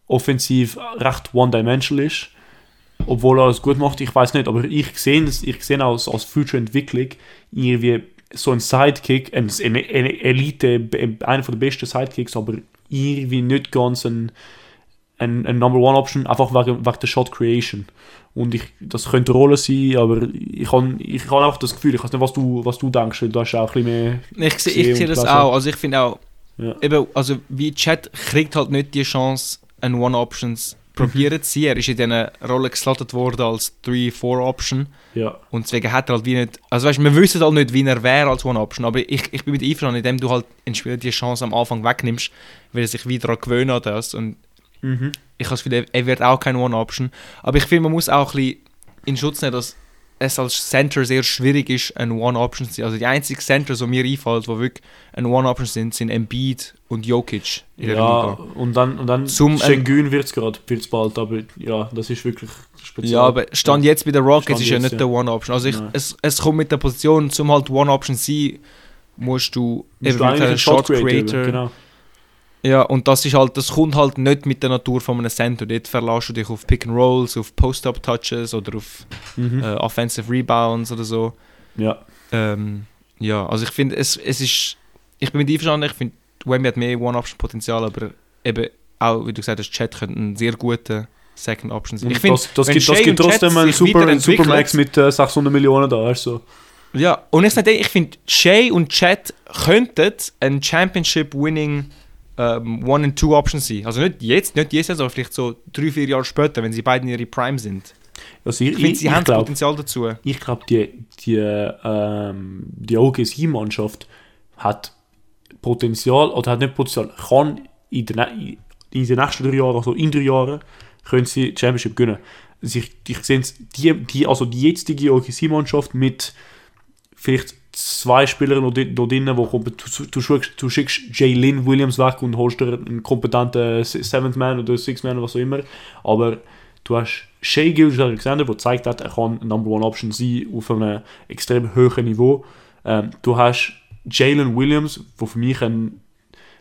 offensiv recht one-dimensional ist. Obwohl er es gut macht, ich weiß nicht, aber ich sehe es, ich sehe als, als Future-Entwicklung irgendwie so ein Sidekick, ein, eine, eine Elite, einer den besten Sidekicks, aber irgendwie nicht ganz ein, ein, ein Number One Option, einfach wegen, wegen der Shot Creation. Und ich, das könnte eine Rolle sein, aber ich habe ich hab einfach das Gefühl, ich weiß nicht, was du, was du denkst, du hast auch ein bisschen mehr... Ich, seh- sehe und das auch. Also ich finde auch, Ja. eben, also wie Chat kriegt halt nicht die Chance, ein One-Options probieren zu sein. Er ist in dieser Rolle geslottet worden als 3-4-Option. Ja, Und deswegen hat er halt wie nicht. Also weißt du, wir wissen halt nicht, wie er wäre als One-Option. Aber ich, ich bin mit einverstanden, indem du halt einen Spieler die Chance am Anfang wegnimmst, weil er sich wieder daran gewöhnen an das. Und mhm. ich habe das Gefühl, er wird auch kein One-Option. Aber ich finde, man muss auch ein bisschen in Schutz nehmen, dass es als Center sehr schwierig ist, ein One-Option zu sein. Also die einzigen Centers, die mir einfällt, die wirklich ein One-Option sind, sind Embiid und Jokic in der Ja, Liga. und dann, und dann Zum- Schengen wird es gerade, wird's bald, aber ja, das ist wirklich speziell. Ja, aber Stand jetzt bei den Rockets ist ja nicht ja. der One-Option. Also ich, es, es kommt mit der Position, zum halt One-Option sein, musst du Musst du einen Shot Creator, Creator. genau. Ja, und das ist halt, das kommt halt nicht mit der Natur von einem Center. Dort verlässt du dich auf Pick and Rolls, auf Post-Up-Touches oder auf Mhm. äh, Offensive Rebounds oder so. Ja, Ähm, ja, also ich finde, es, es ist. Ich bin mit einverstanden, ich finde, Wemby hat mehr One-Option-Potenzial, aber eben auch, wie du gesagt hast, Chat könnte ein sehr guter Second-Option sein. und Ich finde, das, das gibt, das gibt trotzdem einen super, Supermax mit äh, 600 Millionen da. Also. ja, und ich, ich finde, Shay und Chat könnten ein Championship-winning ähm, One- and Two-Option sein. Also nicht jetzt, nicht jetzt, aber vielleicht so drei, vier Jahre später, wenn sie beide in ihre Prime sind. Also ich, Ich finde, sie ich haben das glaube, Potenzial dazu. ich glaub, die, die, ähm, die OKC-Mannschaft hat Potenzial, oder hat nicht Potenzial, kann in den, ne- in den nächsten drei Jahren, also in drei Jahren, können sie die Championship gewinnen. Also ich, ich sehe die, die, also die jetzige OKC-Mannschaft mit vielleicht zwei di- noch drinnen, wo kommt, du, du, schickst, du schickst Jalen Williams weg und holst dir einen kompetenten Seventh Man oder Sixth Man oder was auch immer, aber du hast Shea Gilgis Alexander, der gezeigt hat, er kann Number One Option sein auf einem extrem hohen Niveau. Ähm, du hast Jalen Williams, der für mich ein,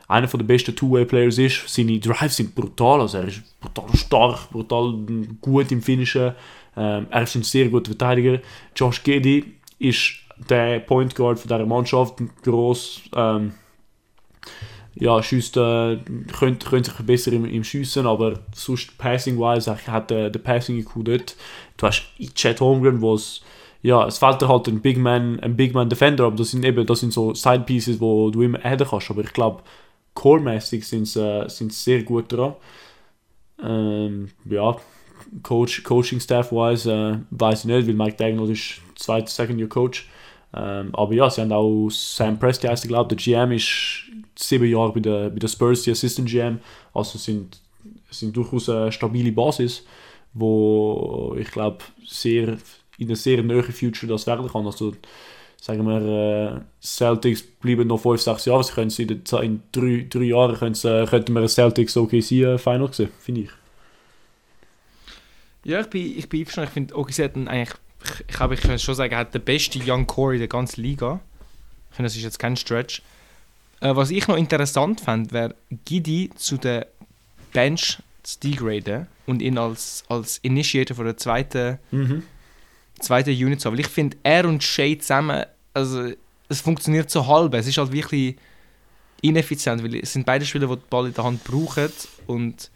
einer der besten Two-Way-Players ist. Seine Drives sind brutal, also er ist brutal stark, brutal gut im Finishen. Ähm, er ist ein sehr guter Verteidiger. Josh Giddy ist der Point Guard von dieser Mannschaft, gross. Ähm, ja, schießt, äh, könnte, könnte sich verbessern im, im Schiessen, aber sonst passing-wise hat äh, der Passing IQ dort. Du hast Chad Holmgren, wo es ja, es fehlt dir halt ein Big Man, ein Big Man Defender, aber das sind eben, das sind so Side Pieces, wo du immer adden kannst, aber ich glaube, core-mäßig sind sie äh, sehr gut dran. Ähm, ja, Coach, Coaching-Staff-wise äh, weiß ich nicht, weil Mike Dagnall ist zweiter Second-Year-Coach. Ähm, aber ja, sie haben auch Sam Presti, heißt glaube der GM ist sieben Jahre bei der, bei der Spurs, die Assistant GM. Also sind, sind durchaus eine stabile Basis, wo ich glaube, sehr, in einer sehr nahen Future das werden kann. Also sagen wir, äh, Celtics bleiben noch 5, 6 Jahre, sie können sie in, in drei, drei Jahren können sie, äh, könnten wir Celtics OKC äh, Final sehen, finde ich. Ja, ich bin, ich bin einverstanden. Ich finde, OKC hat einen eigentlich, ich, glaube, ich kann schon sagen, er hat den besten Young Core in der ganzen Liga. Ich finde, das ist jetzt kein Stretch. Äh, was ich noch interessant fände, wäre, Gidi zu der Bench zu degraden und ihn als, als Initiator von der zweiten, Mhm. zweiten Unit zu haben. Weil ich finde, er und Shay zusammen, also es funktioniert so halb. Es ist halt wirklich ineffizient, weil es sind beide Spieler, die den Ball in der Hand brauchen und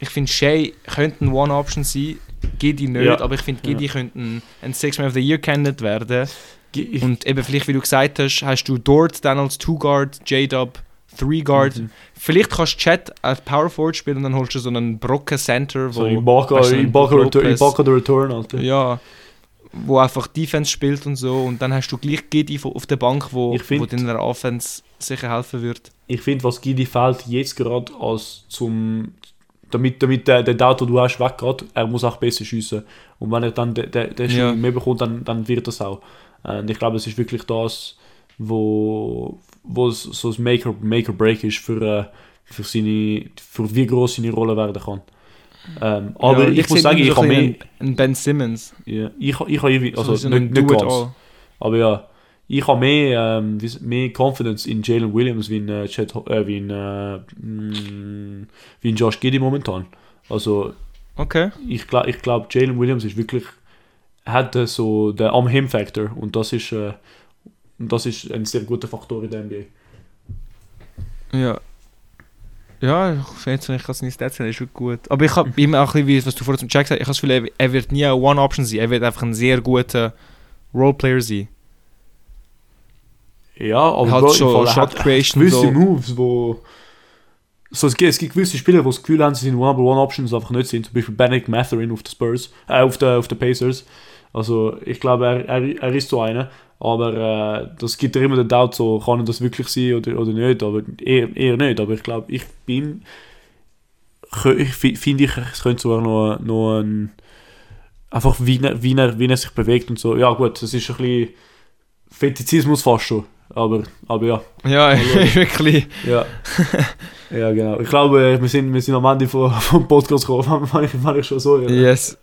ich finde, Shay könnte ein One-Option sein, Gidi nicht, Ja. aber ich finde, Gidi könnte ein, ein Six-Man of the Year-Candidate werden. Ich, Und eben vielleicht, wie du gesagt hast, hast du dort dann als Two-Guard, J-Dub, Three-Guard. Mhm. Vielleicht kannst du Chat als Power Forward spielen und dann holst du so einen Brocken-Center, so wo... Ibaka, weißt du, Ibaka, Ibaka the Return, Alter. ja, wo einfach Defense spielt und so. Und dann hast du gleich Gidi auf der Bank, wo, Ich find- wo deiner Offense sicher helfen wird. Ich finde, was Gidi fehlt jetzt gerade als zum damit, damit der, der den du hast, weggeht, er muss auch besser schiessen. Und wenn er dann den, den, den Ja. Mehr bekommt, dann, dann wird das auch. Und ich glaube, es ist wirklich das, wo, wo so ein Make or, Make or Break ist für, äh, für, seine, für wie groß seine Rolle werden kann. Ähm, aber Ja, ich, muss sehe sagen, ich habe mehr, Ben Simmons. ja, ich, ich habe irgendwie, also so nicht, nicht ganz, aber ja, ich habe mehr, ähm, mehr Confidence in Jalen Williams wie in, äh, Ho- äh, wie in, äh, mm, wie in Josh Giddy momentan. Also Okay. ich glaube, ich glaub, Jalen Williams ist wirklich, hat äh, so den Am-Him-Factor und das ist, äh, das ist ein sehr guter Faktor in der NBA. Ja. Ja, ich finde ich kann seine Stats sehen, ist wirklich gut. Aber ich habe immer auch ein bisschen, was du vorhin zum Jack gesagt hast, ich habe das Gefühl, er- er wird nie eine One-Option sein. Er wird einfach ein sehr guter Roleplayer sein. Ja, aber Hat Bro, schon Shot hat Creation gewisse so. Moves, wo so, es, gibt, es gibt gewisse Spieler, die das Gefühl haben, sie sind Number One Options einfach nicht sind. Zum Beispiel Benedict Matherin auf den Spurs, äh, auf den auf Pacers. Also ich glaube, er, er, er ist so einer. Aber äh, das gibt ja immer den Doubt, so, kann er das wirklich sein oder, oder nicht. Aber eher, eher nicht. Aber ich glaube, ich bin. Ich fi- finde ich, es könnte sogar noch, noch ein, einfach wie er, wie, er, wie er sich bewegt und so. Ja gut, das ist ein bisschen Fetizismus fast schon. Aber, aber ja. Ja, wirklich. Ja. ja, genau. Ich glaube, wir sind, wir sind am Ende vom, vom Podcast gekommen, wenn ich, wenn ich schon so. Ja. Yes.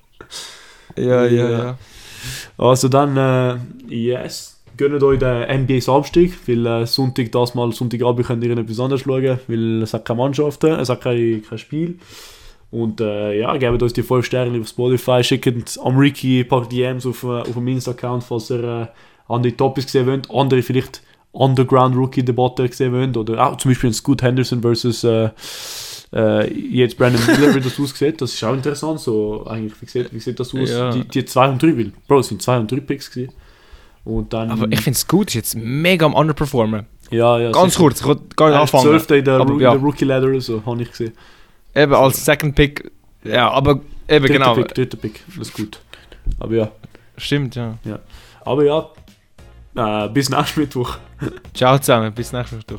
Ja, ja, ja. Also dann, äh, yes, gönnt euch den NBA Samstag, weil äh, Sonntag, das mal Sonntagabend könnt ihr etwas anderes schauen, weil es hat keine Mannschaften, es hat kein, kein Spiel. Und äh, ja, gebt uns die 5 Sterne auf Spotify, schickt am Ricky ein paar DMs auf, äh, auf dem Insta-Account, falls ihr äh, andere Topics sehen wollt, andere vielleicht Underground-Rookie-Debatte gesehen wollt, oder auch zum Beispiel ein Scoot Henderson versus äh, äh, jetzt Brandon Miller, wie das aussieht, das ist auch interessant, so eigentlich, wie sieht, wie sieht das aus, Ja. die, die 2 und 3 will, Bro, es sind 2 und 3 Picks gewesen. Und dann, Aber ich finde es gut, ist jetzt mega am Underperformen. ja, ja, Ganz sicher. kurz, ich will gar nicht anfangen. 12. in der, Ru- in ja. der Rookie-Ladder so, habe ich gesehen. Eben als Second Pick. Ja, aber eben Dritter genau. Pick, dritter Pick, das ist gut. Aber ja, Stimmt, ja. aber ja, äh, bis nächsten Mittwoch. Ciao zusammen, bis nächstes Mal.